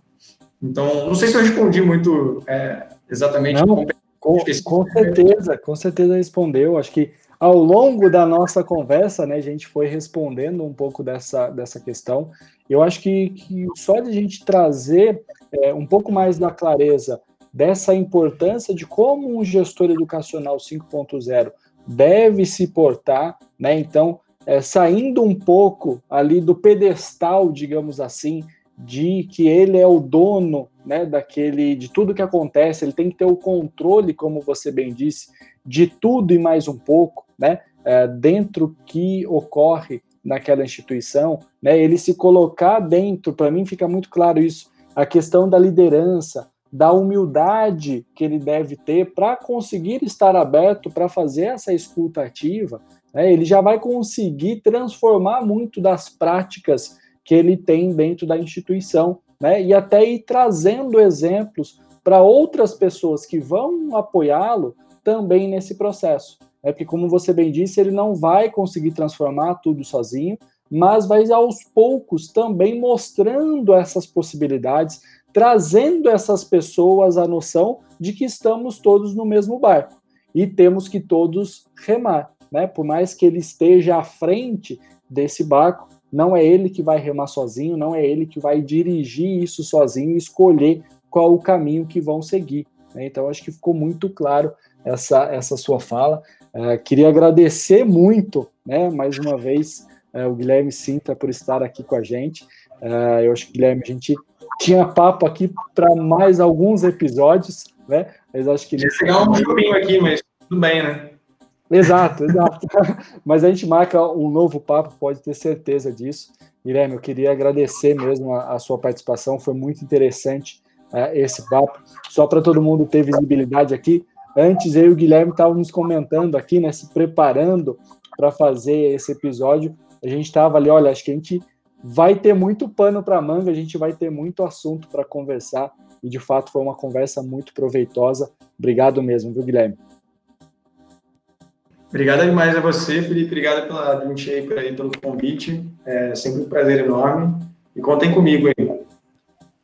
Então, não sei se eu respondi muito é, exatamente. Não, com, com certeza, com certeza respondeu. Acho que ao longo da nossa conversa, né, a gente foi respondendo um pouco dessa, dessa questão. Eu acho que, que só de a gente trazer é, um pouco mais da clareza dessa importância de como um gestor educacional 5.0 deve se portar, né? Então, é, saindo um pouco ali do pedestal, digamos assim, de que ele é o dono, né, daquele, de tudo que acontece, ele tem que ter o controle, como você bem disse, de tudo e mais um pouco, né, é, dentro que ocorre naquela instituição, né, ele se colocar dentro, para mim fica muito claro isso, a questão da liderança, da humildade que ele deve ter para conseguir estar aberto para fazer essa escuta ativa, né, ele já vai conseguir transformar muito das práticas que ele tem dentro da instituição, né, e até ir trazendo exemplos para outras pessoas que vão apoiá-lo também nesse processo. É porque, como você bem disse, ele não vai conseguir transformar tudo sozinho, mas vai aos poucos também mostrando essas possibilidades, trazendo essas pessoas a noção de que estamos todos no mesmo barco e temos que todos remar né? Por mais que ele esteja à frente desse barco, não é ele que vai remar sozinho, não é ele que vai dirigir isso sozinho e escolher qual o caminho que vão seguir. Né? Então, acho que ficou muito claro essa, essa sua fala. Uh, queria agradecer muito, né, mais uma vez, uh, o Guilherme Sintra por estar aqui com a gente. Uh, eu acho que, Guilherme, a gente tinha papo aqui para mais alguns episódios, né? Mas acho que. Ia chegar um chupinho aqui, mas tudo bem, né? Exato, exato. Mas a gente marca um novo papo, pode ter certeza disso. Guilherme, eu queria agradecer mesmo a, a sua participação, foi muito interessante uh, esse papo. Só para todo mundo ter visibilidade aqui, antes eu e o Guilherme estávamos comentando aqui, né, se preparando para fazer esse episódio. A gente estava ali, olha, acho que a gente vai ter muito pano para manga, a gente vai ter muito assunto para conversar, e de fato foi uma conversa muito proveitosa. Obrigado mesmo, viu, Guilherme? Obrigado demais a você, Felipe. Obrigado pela Dream Shaper aí, pelo convite. É sempre um prazer enorme. E contem comigo aí.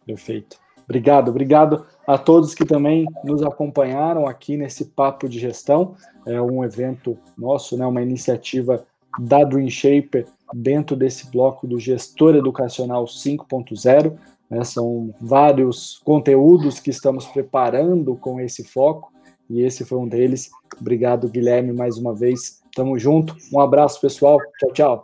Perfeito. Obrigado, obrigado a todos que também nos acompanharam aqui nesse Papo de Gestão. É um evento nosso, né, uma iniciativa da Dream Shaper dentro desse bloco do Gestor Educacional 5.0. Né, são vários conteúdos que estamos preparando com esse foco e esse foi um deles. Obrigado, Guilherme, mais uma vez. Tamo junto. Um abraço, pessoal. Tchau, tchau.